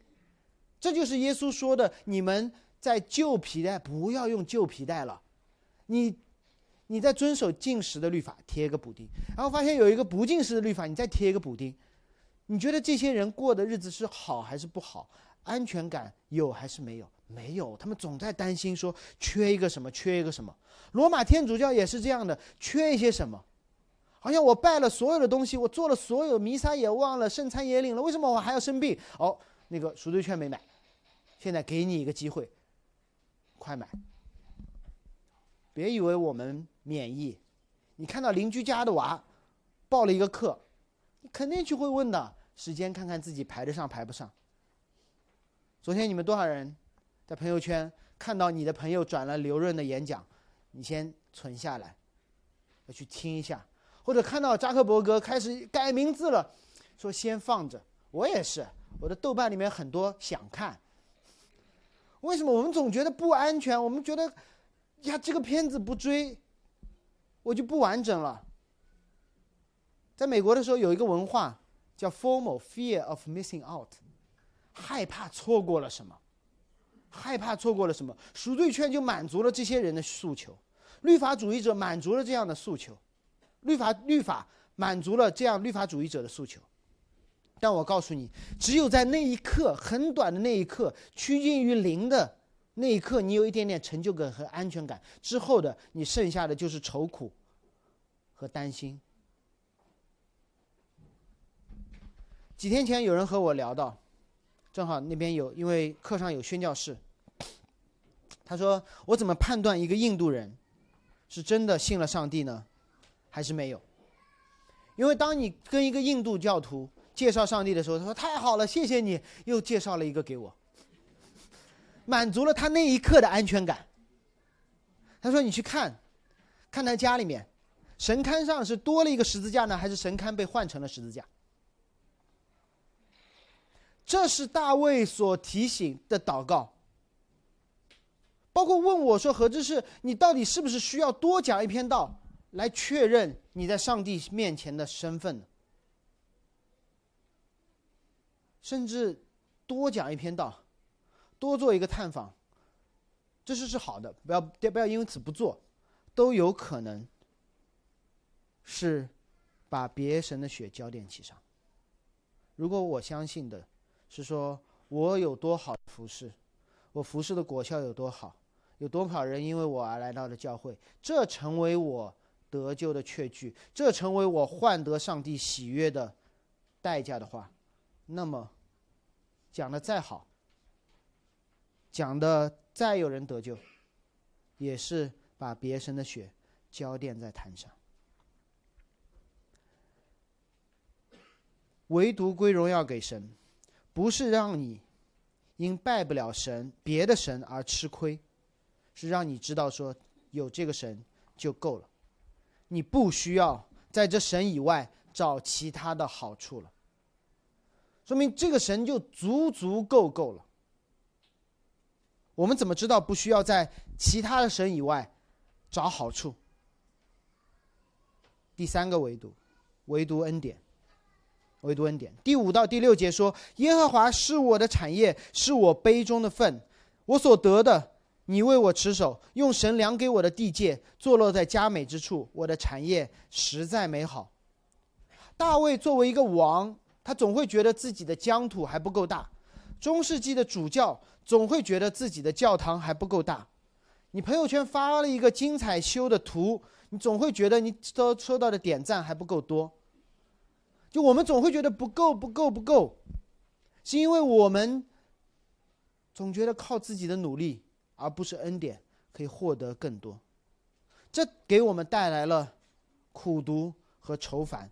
这就是耶稣说的：你们在旧皮带不要用旧皮带了，你你在遵守禁食的律法，贴一个补丁，然后发现有一个不禁食的律法，你再贴一个补丁。你觉得这些人过的日子是好还是不好？安全感有还是没有？没有，他们总在担心说缺一个什么，缺一个什么。罗马天主教也是这样的，缺一些什么，好像我拜了所有的东西，我做了所有弥撒也忘了，圣餐也领了，为什么我还要生病？哦，那个赎罪券没买，现在给你一个机会，快买。别以为我们免疫，你看到邻居家的娃报了一个课，你肯定就会问的，时间看看自己排得上排不上。昨天你们多少人在朋友圈看到你的朋友转了刘润的演讲？你先存下来，要去听一下，或者看到扎克伯格开始改名字了，说先放着。我也是，我的豆瓣里面很多想看。为什么我们总觉得不安全？我们觉得。呀，这个片子不追，我就不完整了。在美国的时候，有一个文化叫 “formal”，fear of missing out，害怕错过了什么，害怕错过了什么。赎罪券就满足了这些人的诉求，律法主义者满足了这样的诉求，律法律法满足了这样律法主义者的诉求。但我告诉你，只有在那一刻，很短的那一刻，趋近于零的。那一刻，你有一点点成就感和安全感，之后的你剩下的就是愁苦和担心。几天前有人和我聊到，正好那边有，因为课上有宣教士，他说：“我怎么判断一个印度人是真的信了上帝呢，还是没有？”因为当你跟一个印度教徒介绍上帝的时候，他说：“太好了，谢谢你又介绍了一个给我。”满足了他那一刻的安全感。他说：“你去看，看他家里面，神龛上是多了一个十字架呢，还是神龛被换成了十字架？”这是大卫所提醒的祷告。包括问我说：“何志士，你到底是不是需要多讲一篇道，来确认你在上帝面前的身份？甚至多讲一篇道。”多做一个探访，这是是好的，不要不要因此不做，都有可能是把别神的血浇奠其上。如果我相信的是说我有多好服侍，我服侍的果效有多好，有多少人因为我而来到了教会，这成为我得救的确据，这成为我换得上帝喜悦的代价的话，那么讲的再好。讲的再有人得救，也是把别神的血浇奠在坛上。唯独归荣耀给神，不是让你因拜不了神别的神而吃亏，是让你知道说有这个神就够了，你不需要在这神以外找其他的好处了。说明这个神就足足够够了。我们怎么知道不需要在其他的神以外找好处？第三个维度，唯独恩典，唯独恩典。第五到第六节说：“耶和华是我的产业，是我杯中的份，我所得的，你为我持守，用神量给我的地界，坐落在佳美之处。我的产业实在美好。”大卫作为一个王，他总会觉得自己的疆土还不够大。中世纪的主教。总会觉得自己的教堂还不够大，你朋友圈发了一个精彩修的图，你总会觉得你收收到的点赞还不够多。就我们总会觉得不够不够不够，是因为我们总觉得靠自己的努力，而不是恩典可以获得更多，这给我们带来了苦读和愁烦。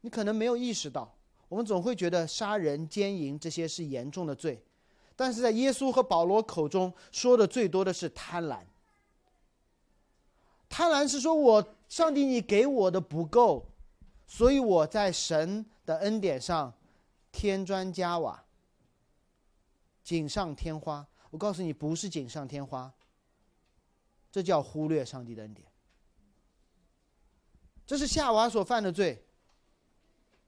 你可能没有意识到，我们总会觉得杀人奸淫这些是严重的罪。但是在耶稣和保罗口中说的最多的是贪婪。贪婪是说我上帝你给我的不够，所以我在神的恩典上添砖加瓦，锦上添花。我告诉你，不是锦上添花，这叫忽略上帝的恩典。这是夏娃所犯的罪。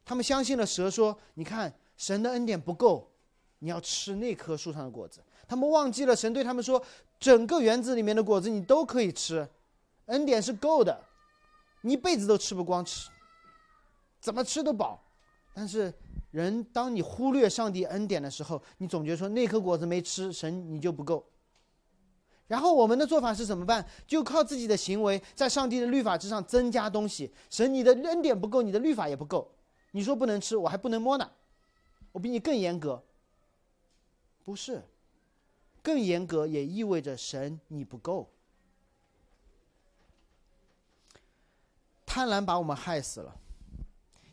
他们相信了蛇说：“你看，神的恩典不够。”你要吃那棵树上的果子，他们忘记了神对他们说：“整个园子里面的果子你都可以吃，恩典是够的，你一辈子都吃不光吃，怎么吃都饱。但是人，当你忽略上帝恩典的时候，你总觉得说那颗果子没吃，神你就不够。然后我们的做法是怎么办？就靠自己的行为，在上帝的律法之上增加东西。神，你的恩典不够，你的律法也不够。你说不能吃，我还不能摸呢，我比你更严格。不是，更严格也意味着神你不够。贪婪把我们害死了，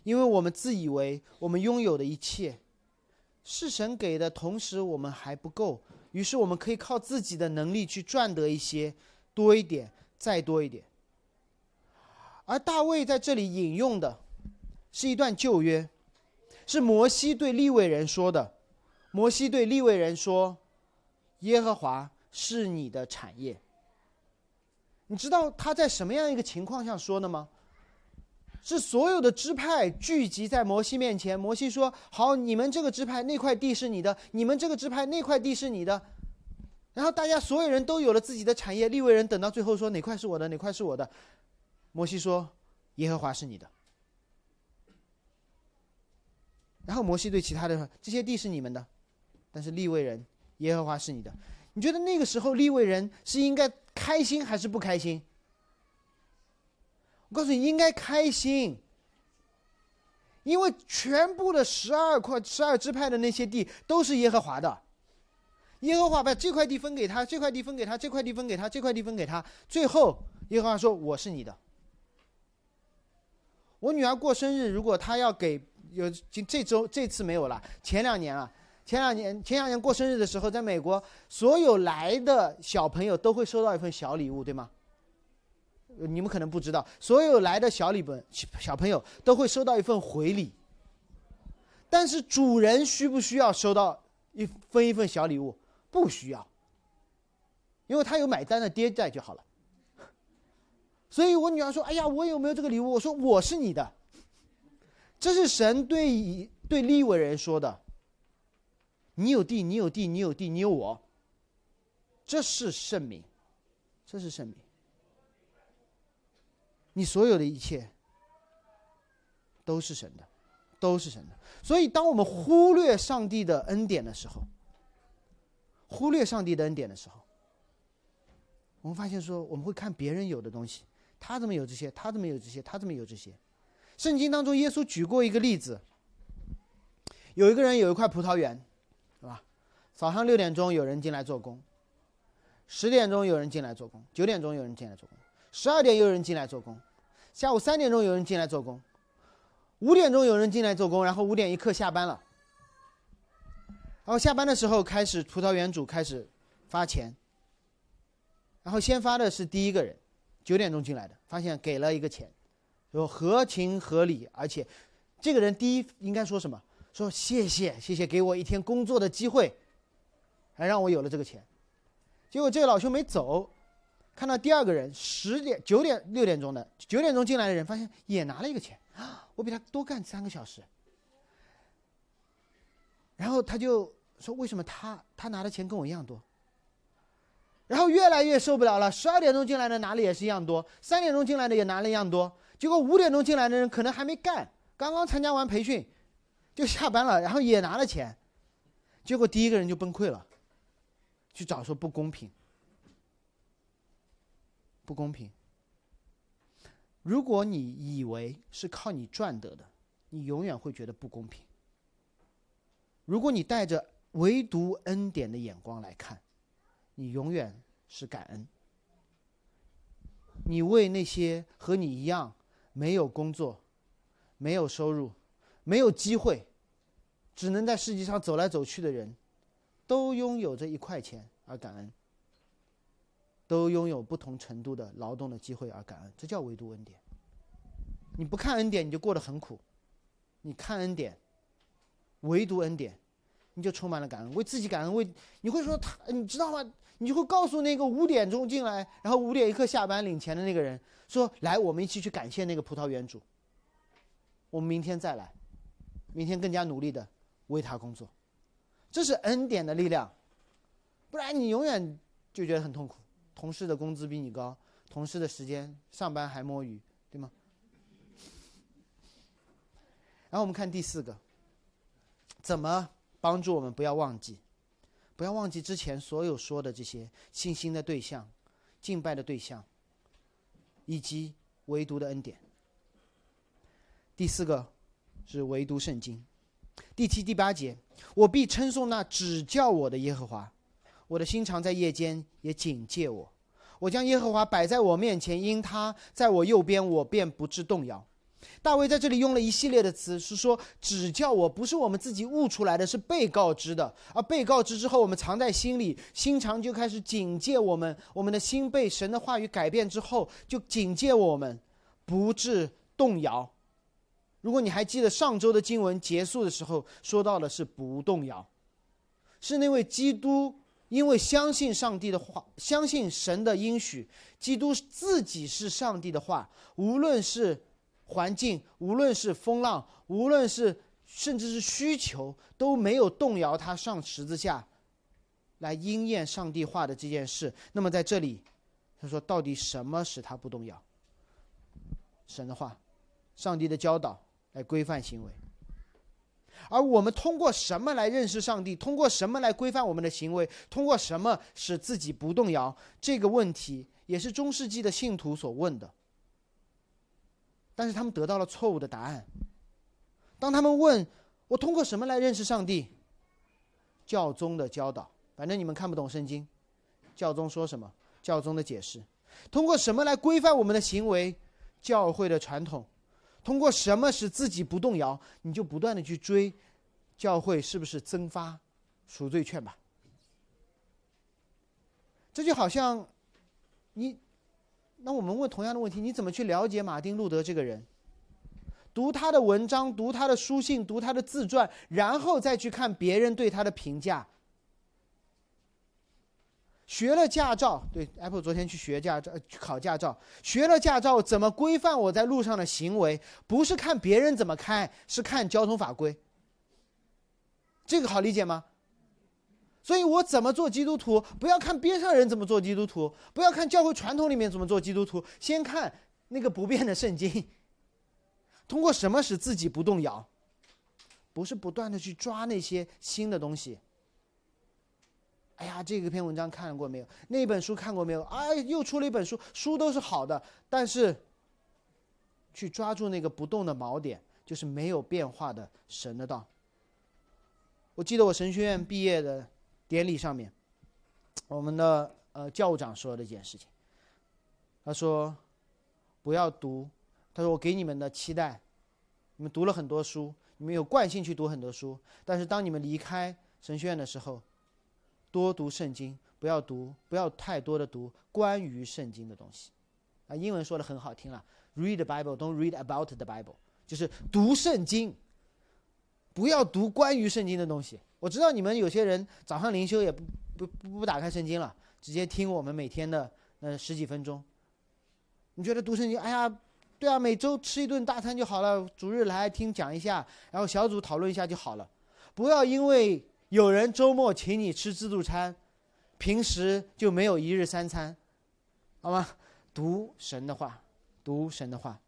因为我们自以为我们拥有的一切是神给的，同时我们还不够。于是我们可以靠自己的能力去赚得一些，多一点，再多一点。而大卫在这里引用的，是一段旧约，是摩西对利未人说的。摩西对利未人说：“耶和华是你的产业。”你知道他在什么样一个情况下说的吗？是所有的支派聚集在摩西面前，摩西说：“好，你们这个支派那块地是你的，你们这个支派那块地是你的。”然后大家所有人都有了自己的产业，利未人等到最后说哪块是我的，哪块是我的。摩西说：“耶和华是你的。”然后摩西对其他的说：“这些地是你们的，但是利未人，耶和华是你的。”你觉得那个时候利未人是应该开心还是不开心？我告诉你，应该开心，因为全部的十二块、十二支派的那些地都是耶和华的。耶和华把这块地分给他，这块地分给他，这块地分给他，这块地分给他。最后，耶和华说：“我是你的。”我女儿过生日，如果她要给有这周这次没有了，前两年啊，前两年前两年过生日的时候，在美国，所有来的小朋友都会收到一份小礼物，对吗？你们可能不知道，所有来的小礼本小朋友都会收到一份回礼。但是主人需不需要收到一分一份小礼物？不需要，因为他有买单的爹在就好了。(laughs) 所以我女儿说：“哎呀，我有没有这个礼物？”我说：“我是你的。”这是神对对利未人说的：“你有地，你有地，你有地，你有我。”这是圣名，这是圣名。你所有的一切都是神的，都是神的。所以，当我们忽略上帝的恩典的时候，忽略上帝的恩典的时候，我们发现说，我们会看别人有的东西，他怎么有这些？他怎么有这些？他怎么有这些？圣经当中，耶稣举过一个例子，有一个人有一块葡萄园，是吧？早上六点钟有人进来做工，十点钟有人进来做工，九点钟有人进来做工。十二点又有人进来做工，下午三点钟有人进来做工，五点钟有人进来做工，然后五点一刻下班了。然后下班的时候开始，葡萄园主开始发钱。然后先发的是第一个人，九点钟进来的，发现给了一个钱，说合情合理，而且这个人第一应该说什么？说谢谢谢谢，给我一天工作的机会，还让我有了这个钱。结果这个老兄没走。看到第二个人十点九点六点钟的九点钟进来的人，发现也拿了一个钱啊，我比他多干三个小时。然后他就说：“为什么他他拿的钱跟我一样多？”然后越来越受不了了。十二点钟进来的拿的也是一样多，三点钟进来的也拿了一样多。结果五点钟进来的人可能还没干，刚刚参加完培训就下班了，然后也拿了钱。结果第一个人就崩溃了，去找说不公平。不公平。如果你以为是靠你赚得的，你永远会觉得不公平。如果你带着唯独恩典的眼光来看，你永远是感恩。你为那些和你一样没有工作、没有收入、没有机会，只能在世界上走来走去的人，都拥有着一块钱而感恩。都拥有不同程度的劳动的机会而感恩，这叫唯独恩典。你不看恩典，你就过得很苦；你看恩典，唯独恩典，你就充满了感恩，为自己感恩，为你会说他，你知道吗？你就会告诉那个五点钟进来，然后五点一刻下班领钱的那个人说：“来，我们一起去感谢那个葡萄园主。我们明天再来，明天更加努力的为他工作。”这是恩典的力量，不然你永远就觉得很痛苦。同事的工资比你高，同事的时间，上班还摸鱼，对吗？然后我们看第四个，怎么帮助我们不要忘记，不要忘记之前所有说的这些信心的对象、敬拜的对象，以及唯独的恩典。第四个是唯独圣经，第七、第八节，我必称颂那指教我的耶和华，我的心常在夜间也警戒我。我将耶和华摆在我面前，因他在我右边，我便不致动摇。大卫在这里用了一系列的词，是说指教我不是我们自己悟出来的，是被告知的。而被告知之后，我们藏在心里，心肠就开始警戒我们。我们的心被神的话语改变之后，就警戒我们，不致动摇。如果你还记得上周的经文结束的时候说到的是不动摇，是那位基督。因为相信上帝的话，相信神的应许，基督自己是上帝的话，无论是环境，无论是风浪，无论是甚至是需求，都没有动摇他上十字架来应验上帝话的这件事。那么在这里，他说，到底什么使他不动摇？神的话，上帝的教导来规范行为。而我们通过什么来认识上帝？通过什么来规范我们的行为？通过什么使自己不动摇？这个问题也是中世纪的信徒所问的。但是他们得到了错误的答案。当他们问我通过什么来认识上帝？教宗的教导，反正你们看不懂圣经，教宗说什么？教宗的解释。通过什么来规范我们的行为？教会的传统。通过什么使自己不动摇？你就不断的去追，教会是不是增发赎罪券吧？这就好像，你，那我们问同样的问题：你怎么去了解马丁路德这个人？读他的文章，读他的书信，读他的自传，然后再去看别人对他的评价。学了驾照，对，Apple 昨天去学驾照，去考驾照。学了驾照，怎么规范我在路上的行为？不是看别人怎么开，是看交通法规。这个好理解吗？所以我怎么做基督徒？不要看边上人怎么做基督徒，不要看教会传统里面怎么做基督徒，先看那个不变的圣经。通过什么使自己不动摇？不是不断的去抓那些新的东西。哎呀，这个篇文章看过没有？那本书看过没有？哎，又出了一本书，书都是好的，但是去抓住那个不动的锚点，就是没有变化的神的道。我记得我神学院毕业的典礼上面，我们的呃教务长说的一件事情，他说不要读，他说我给你们的期待，你们读了很多书，你们有惯性去读很多书，但是当你们离开神学院的时候。多读圣经，不要读，不要太多的读关于圣经的东西，啊，英文说的很好听了，read the Bible，don't read about the Bible，就是读圣经，不要读关于圣经的东西。我知道你们有些人早上灵修也不不不打开圣经了，直接听我们每天的呃十几分钟。你觉得读圣经，哎呀，对啊，每周吃一顿大餐就好了，主日来听讲一下，然后小组讨论一下就好了，不要因为。有人周末请你吃自助餐，平时就没有一日三餐，好吗？读神的话，读神的话。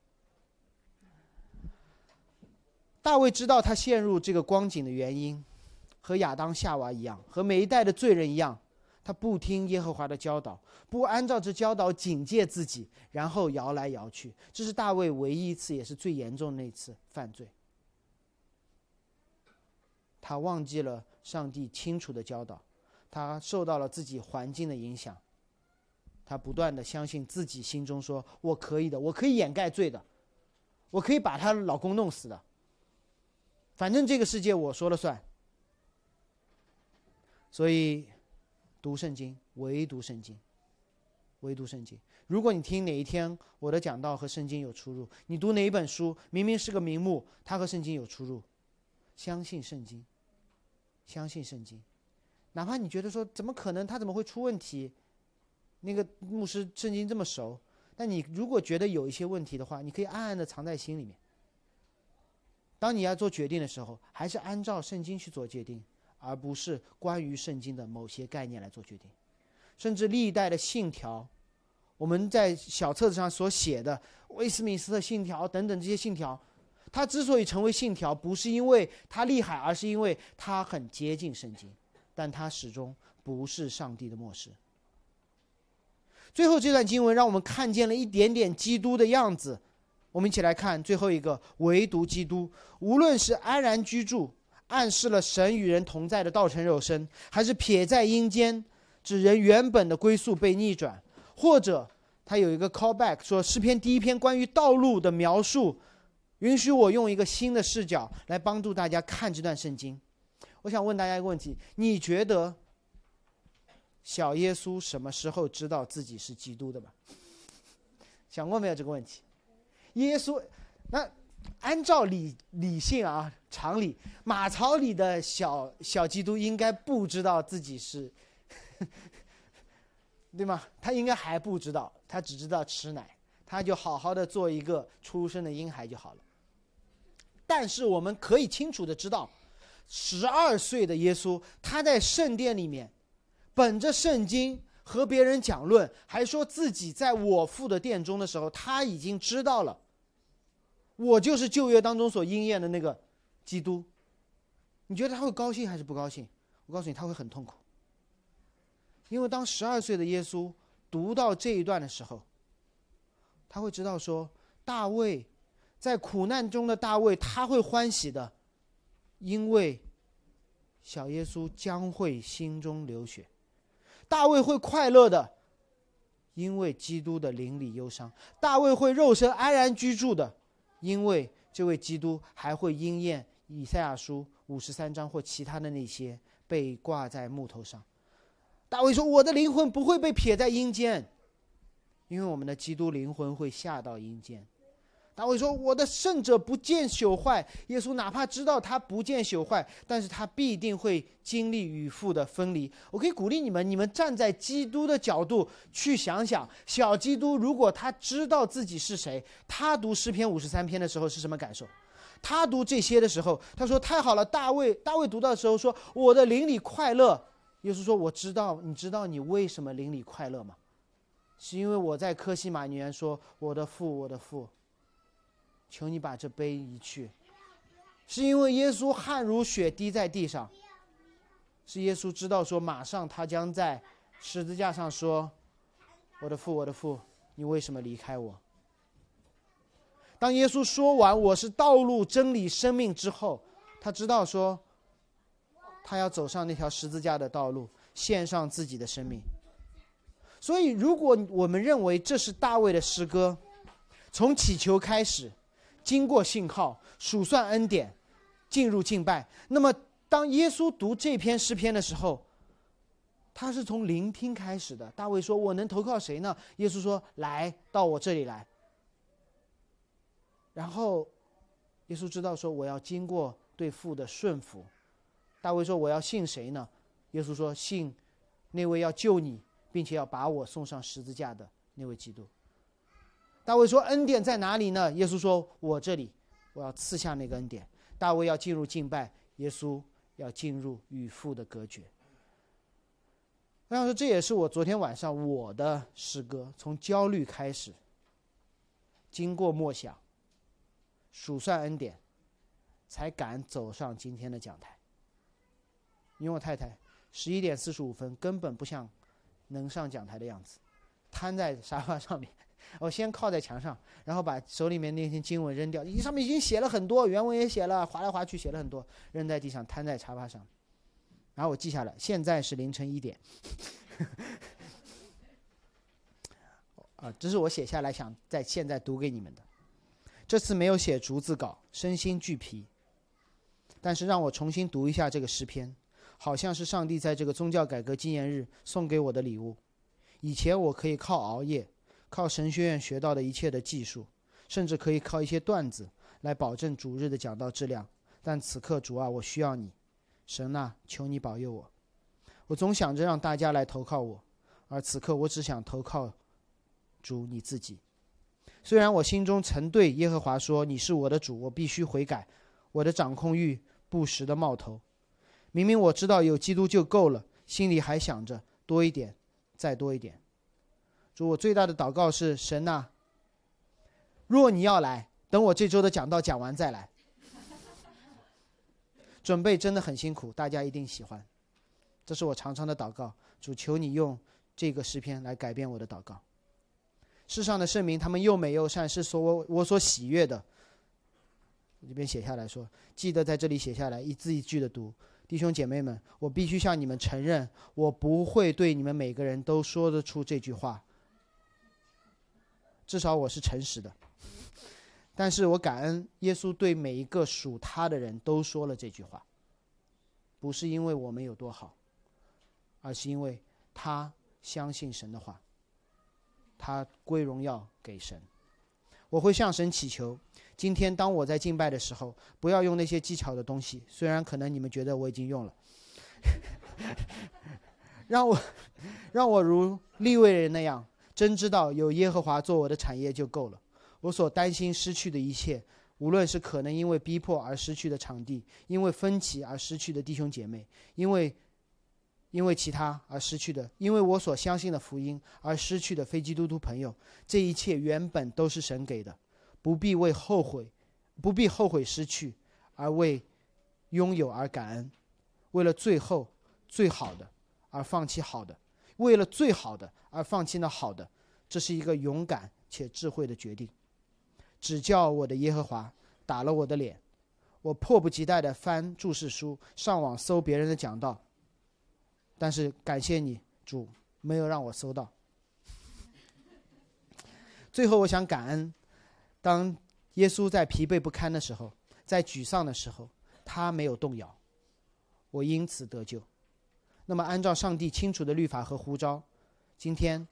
大卫知道他陷入这个光景的原因，和亚当夏娃一样，和每一代的罪人一样，他不听耶和华的教导，不按照这教导警戒自己，然后摇来摇去。这是大卫唯一一次，也是最严重的那次犯罪。他忘记了。上帝清楚的教导，他受到了自己环境的影响，他不断的相信自己心中说：“我可以的，我可以掩盖罪的，我可以把她老公弄死的，反正这个世界我说了算。”所以，读圣经，唯读圣经，唯读圣经。如果你听哪一天我的讲道和圣经有出入，你读哪一本书，明明是个名目，它和圣经有出入，相信圣经。相信圣经，哪怕你觉得说怎么可能，他怎么会出问题？那个牧师圣经这么熟，但你如果觉得有一些问题的话，你可以暗暗的藏在心里面。当你要做决定的时候，还是按照圣经去做决定，而不是关于圣经的某些概念来做决定。甚至历代的信条，我们在小册子上所写的威斯敏斯特信条等等这些信条，他之所以成为信条，不是因为他厉害，而是因为他很接近圣经，但他始终不是上帝的漠视。最后这段经文让我们看见了一点点基督的样子。我们一起来看最后一个，唯独基督，无论是安然居住，暗示了神与人同在的道成肉身，还是撇在阴间，指人原本的归宿被逆转，或者他有一个 callback，说诗篇第一篇关于道路的描述，允许我用一个新的视角来帮助大家看这段圣经。我想问大家一个问题：你觉得小耶稣什么时候知道自己是基督的吧？想过没有这个问题？耶稣，那按照理理性啊常理，马槽里的小小基督应该不知道自己是，(laughs) 对吗？他应该还不知道，他只知道吃奶，他就好好的做一个出生的婴孩就好了。但是我们可以清楚的知道，十二岁的耶稣他在圣殿里面，本着圣经。和别人讲论，还说自己在我父的殿中的时候，他已经知道了。我就是旧约当中所应验的那个基督，你觉得他会高兴还是不高兴？我告诉你，他会很痛苦。因为当十二岁的耶稣读到这一段的时候，他会知道说，大卫在苦难中的大卫他会欢喜的，因为小耶稣将会心中流血；大卫会快乐的，因为基督的邻里忧伤；大卫会肉身安然居住的。因为这位基督还会应验以赛亚书五十三章或其他的那些被挂在木头上。大卫说：“我的灵魂不会被撇在阴间，因为我们的基督灵魂会下到阴间。”大卫说：“我的圣者不见朽坏。”耶稣哪怕知道他不见朽坏，但是他必定会经历与父的分离。我可以鼓励你们，你们站在基督的角度去想想，小基督如果他知道自己是谁，他读诗篇五十三篇的时候是什么感受？他读这些的时候，他说：“太好了。”大卫，大卫读到的时候说：“我的邻里快乐。”耶稣说：“我知道，你知道你为什么邻里快乐吗？是因为我在科西玛园说：‘我的父，我的父。’”求你把这杯移去，是因为耶稣汗如血滴在地上，是耶稣知道说马上他将在十字架上说：“我的父，我的父，你为什么离开我？”当耶稣说完“我是道路、真理、生命”之后，他知道说他要走上那条十字架的道路，献上自己的生命。所以，如果我们认为这是大卫的诗歌，从祈求开始。经过信号数算恩典，进入敬拜。那么，当耶稣读这篇诗篇的时候，他是从聆听开始的。大卫说：“我能投靠谁呢？”耶稣说：“来到我这里来。”然后，耶稣知道说：“我要经过对父的顺服。”大卫说：“我要信谁呢？”耶稣说：“信那位要救你，并且要把我送上十字架的那位基督。”大卫说：“恩典在哪里呢？”耶稣说：“我这里，我要赐下那个恩典。”大卫要进入敬拜，耶稣要进入与父的隔绝。我想说，这也是我昨天晚上我的诗歌，从焦虑开始，经过默想、数算恩典，才敢走上今天的讲台。因为我太太十一点四十五分根本不像能上讲台的样子，瘫在沙发上面。我先靠在墙上，然后把手里面那些经文扔掉。你上面已经写了很多，原文也写了，划来划去写了很多，扔在地上，摊在沙发上。然后我记下来，现在是凌晨一点。(laughs) 啊，这是我写下来想在现在读给你们的。这次没有写逐字稿，身心俱疲。但是让我重新读一下这个诗篇，好像是上帝在这个宗教改革纪念日送给我的礼物。以前我可以靠熬夜。靠神学院学到的一切的技术，甚至可以靠一些段子来保证主日的讲道质量。但此刻，主啊，我需要你，神啊，求你保佑我。我总想着让大家来投靠我，而此刻我只想投靠主你自己。虽然我心中曾对耶和华说：“你是我的主，我必须悔改。”我的掌控欲不时的冒头。明明我知道有基督就够了，心里还想着多一点，再多一点。主，我最大的祷告是神呐，若你要来，等我这周的讲道讲完再来。准备真的很辛苦，大家一定喜欢。这是我常常的祷告，主求你用这个诗篇来改变我的祷告。世上的圣明，他们又美又善，是所我我所喜悦的。我这边写下来说，记得在这里写下来，一字一句的读。弟兄姐妹们，我必须向你们承认，我不会对你们每个人都说得出这句话。至少我是诚实的。但是我感恩耶稣对每一个属他的人都说了这句话，不是因为我们有多好，而是因为他相信神的话，他归荣耀给神。我会向神祈求，今天当我在敬拜的时候，不要用那些技巧的东西，虽然可能你们觉得我已经用了，(laughs) 让我让我如利未人那样，真知道有耶和华做我的产业就够了。我所担心失去的一切，无论是可能因为逼迫而失去的场地，因为分歧而失去的弟兄姐妹，因为因为其他而失去的，因为我所相信的福音而失去的非基督徒朋友，这一切原本都是神给的，不必为后悔，不必后悔失去，而为拥有而感恩，为了最后最好的而放弃好的，为了最好的而放弃那好的，这是一个勇敢且智慧的决定。只叫我的耶和华打了我的脸，我迫不及待地翻注释书，上网搜别人的讲道。但是感谢你主，没有让我搜到。最后，我想感恩，当耶稣在疲惫不堪的时候，在沮丧的时候，他没有动摇，我因此得救。那么，按照上帝清楚的律法和呼召，今天。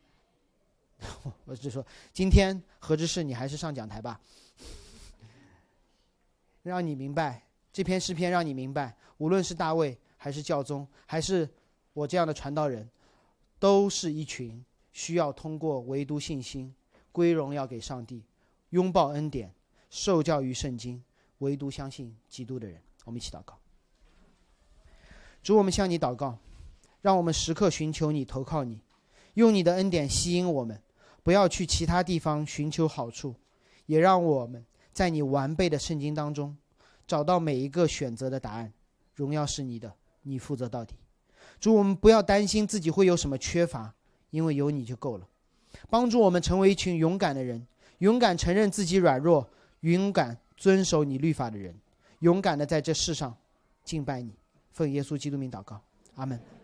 (laughs) 我就说，今天何之是你还是上讲台吧，让你明白这篇诗篇，让你明白，无论是大卫，还是教宗，还是我这样的传道人，都是一群需要通过唯独信心归荣耀给上帝，拥抱恩典，受教于圣经，唯独相信基督的人。我们一起祷告，主，我们向你祷告，让我们时刻寻求你，投靠你，用你的恩典吸引我们。不要去其他地方寻求好处，也让我们在你完备的圣经当中找到每一个选择的答案。荣耀是你的，你负责到底。主，我们不要担心自己会有什么缺乏，因为有你就够了。帮助我们成为一群勇敢的人，勇敢承认自己软弱，勇敢遵守你律法的人，勇敢的在这世上敬拜你。奉耶稣基督名祷告，阿门。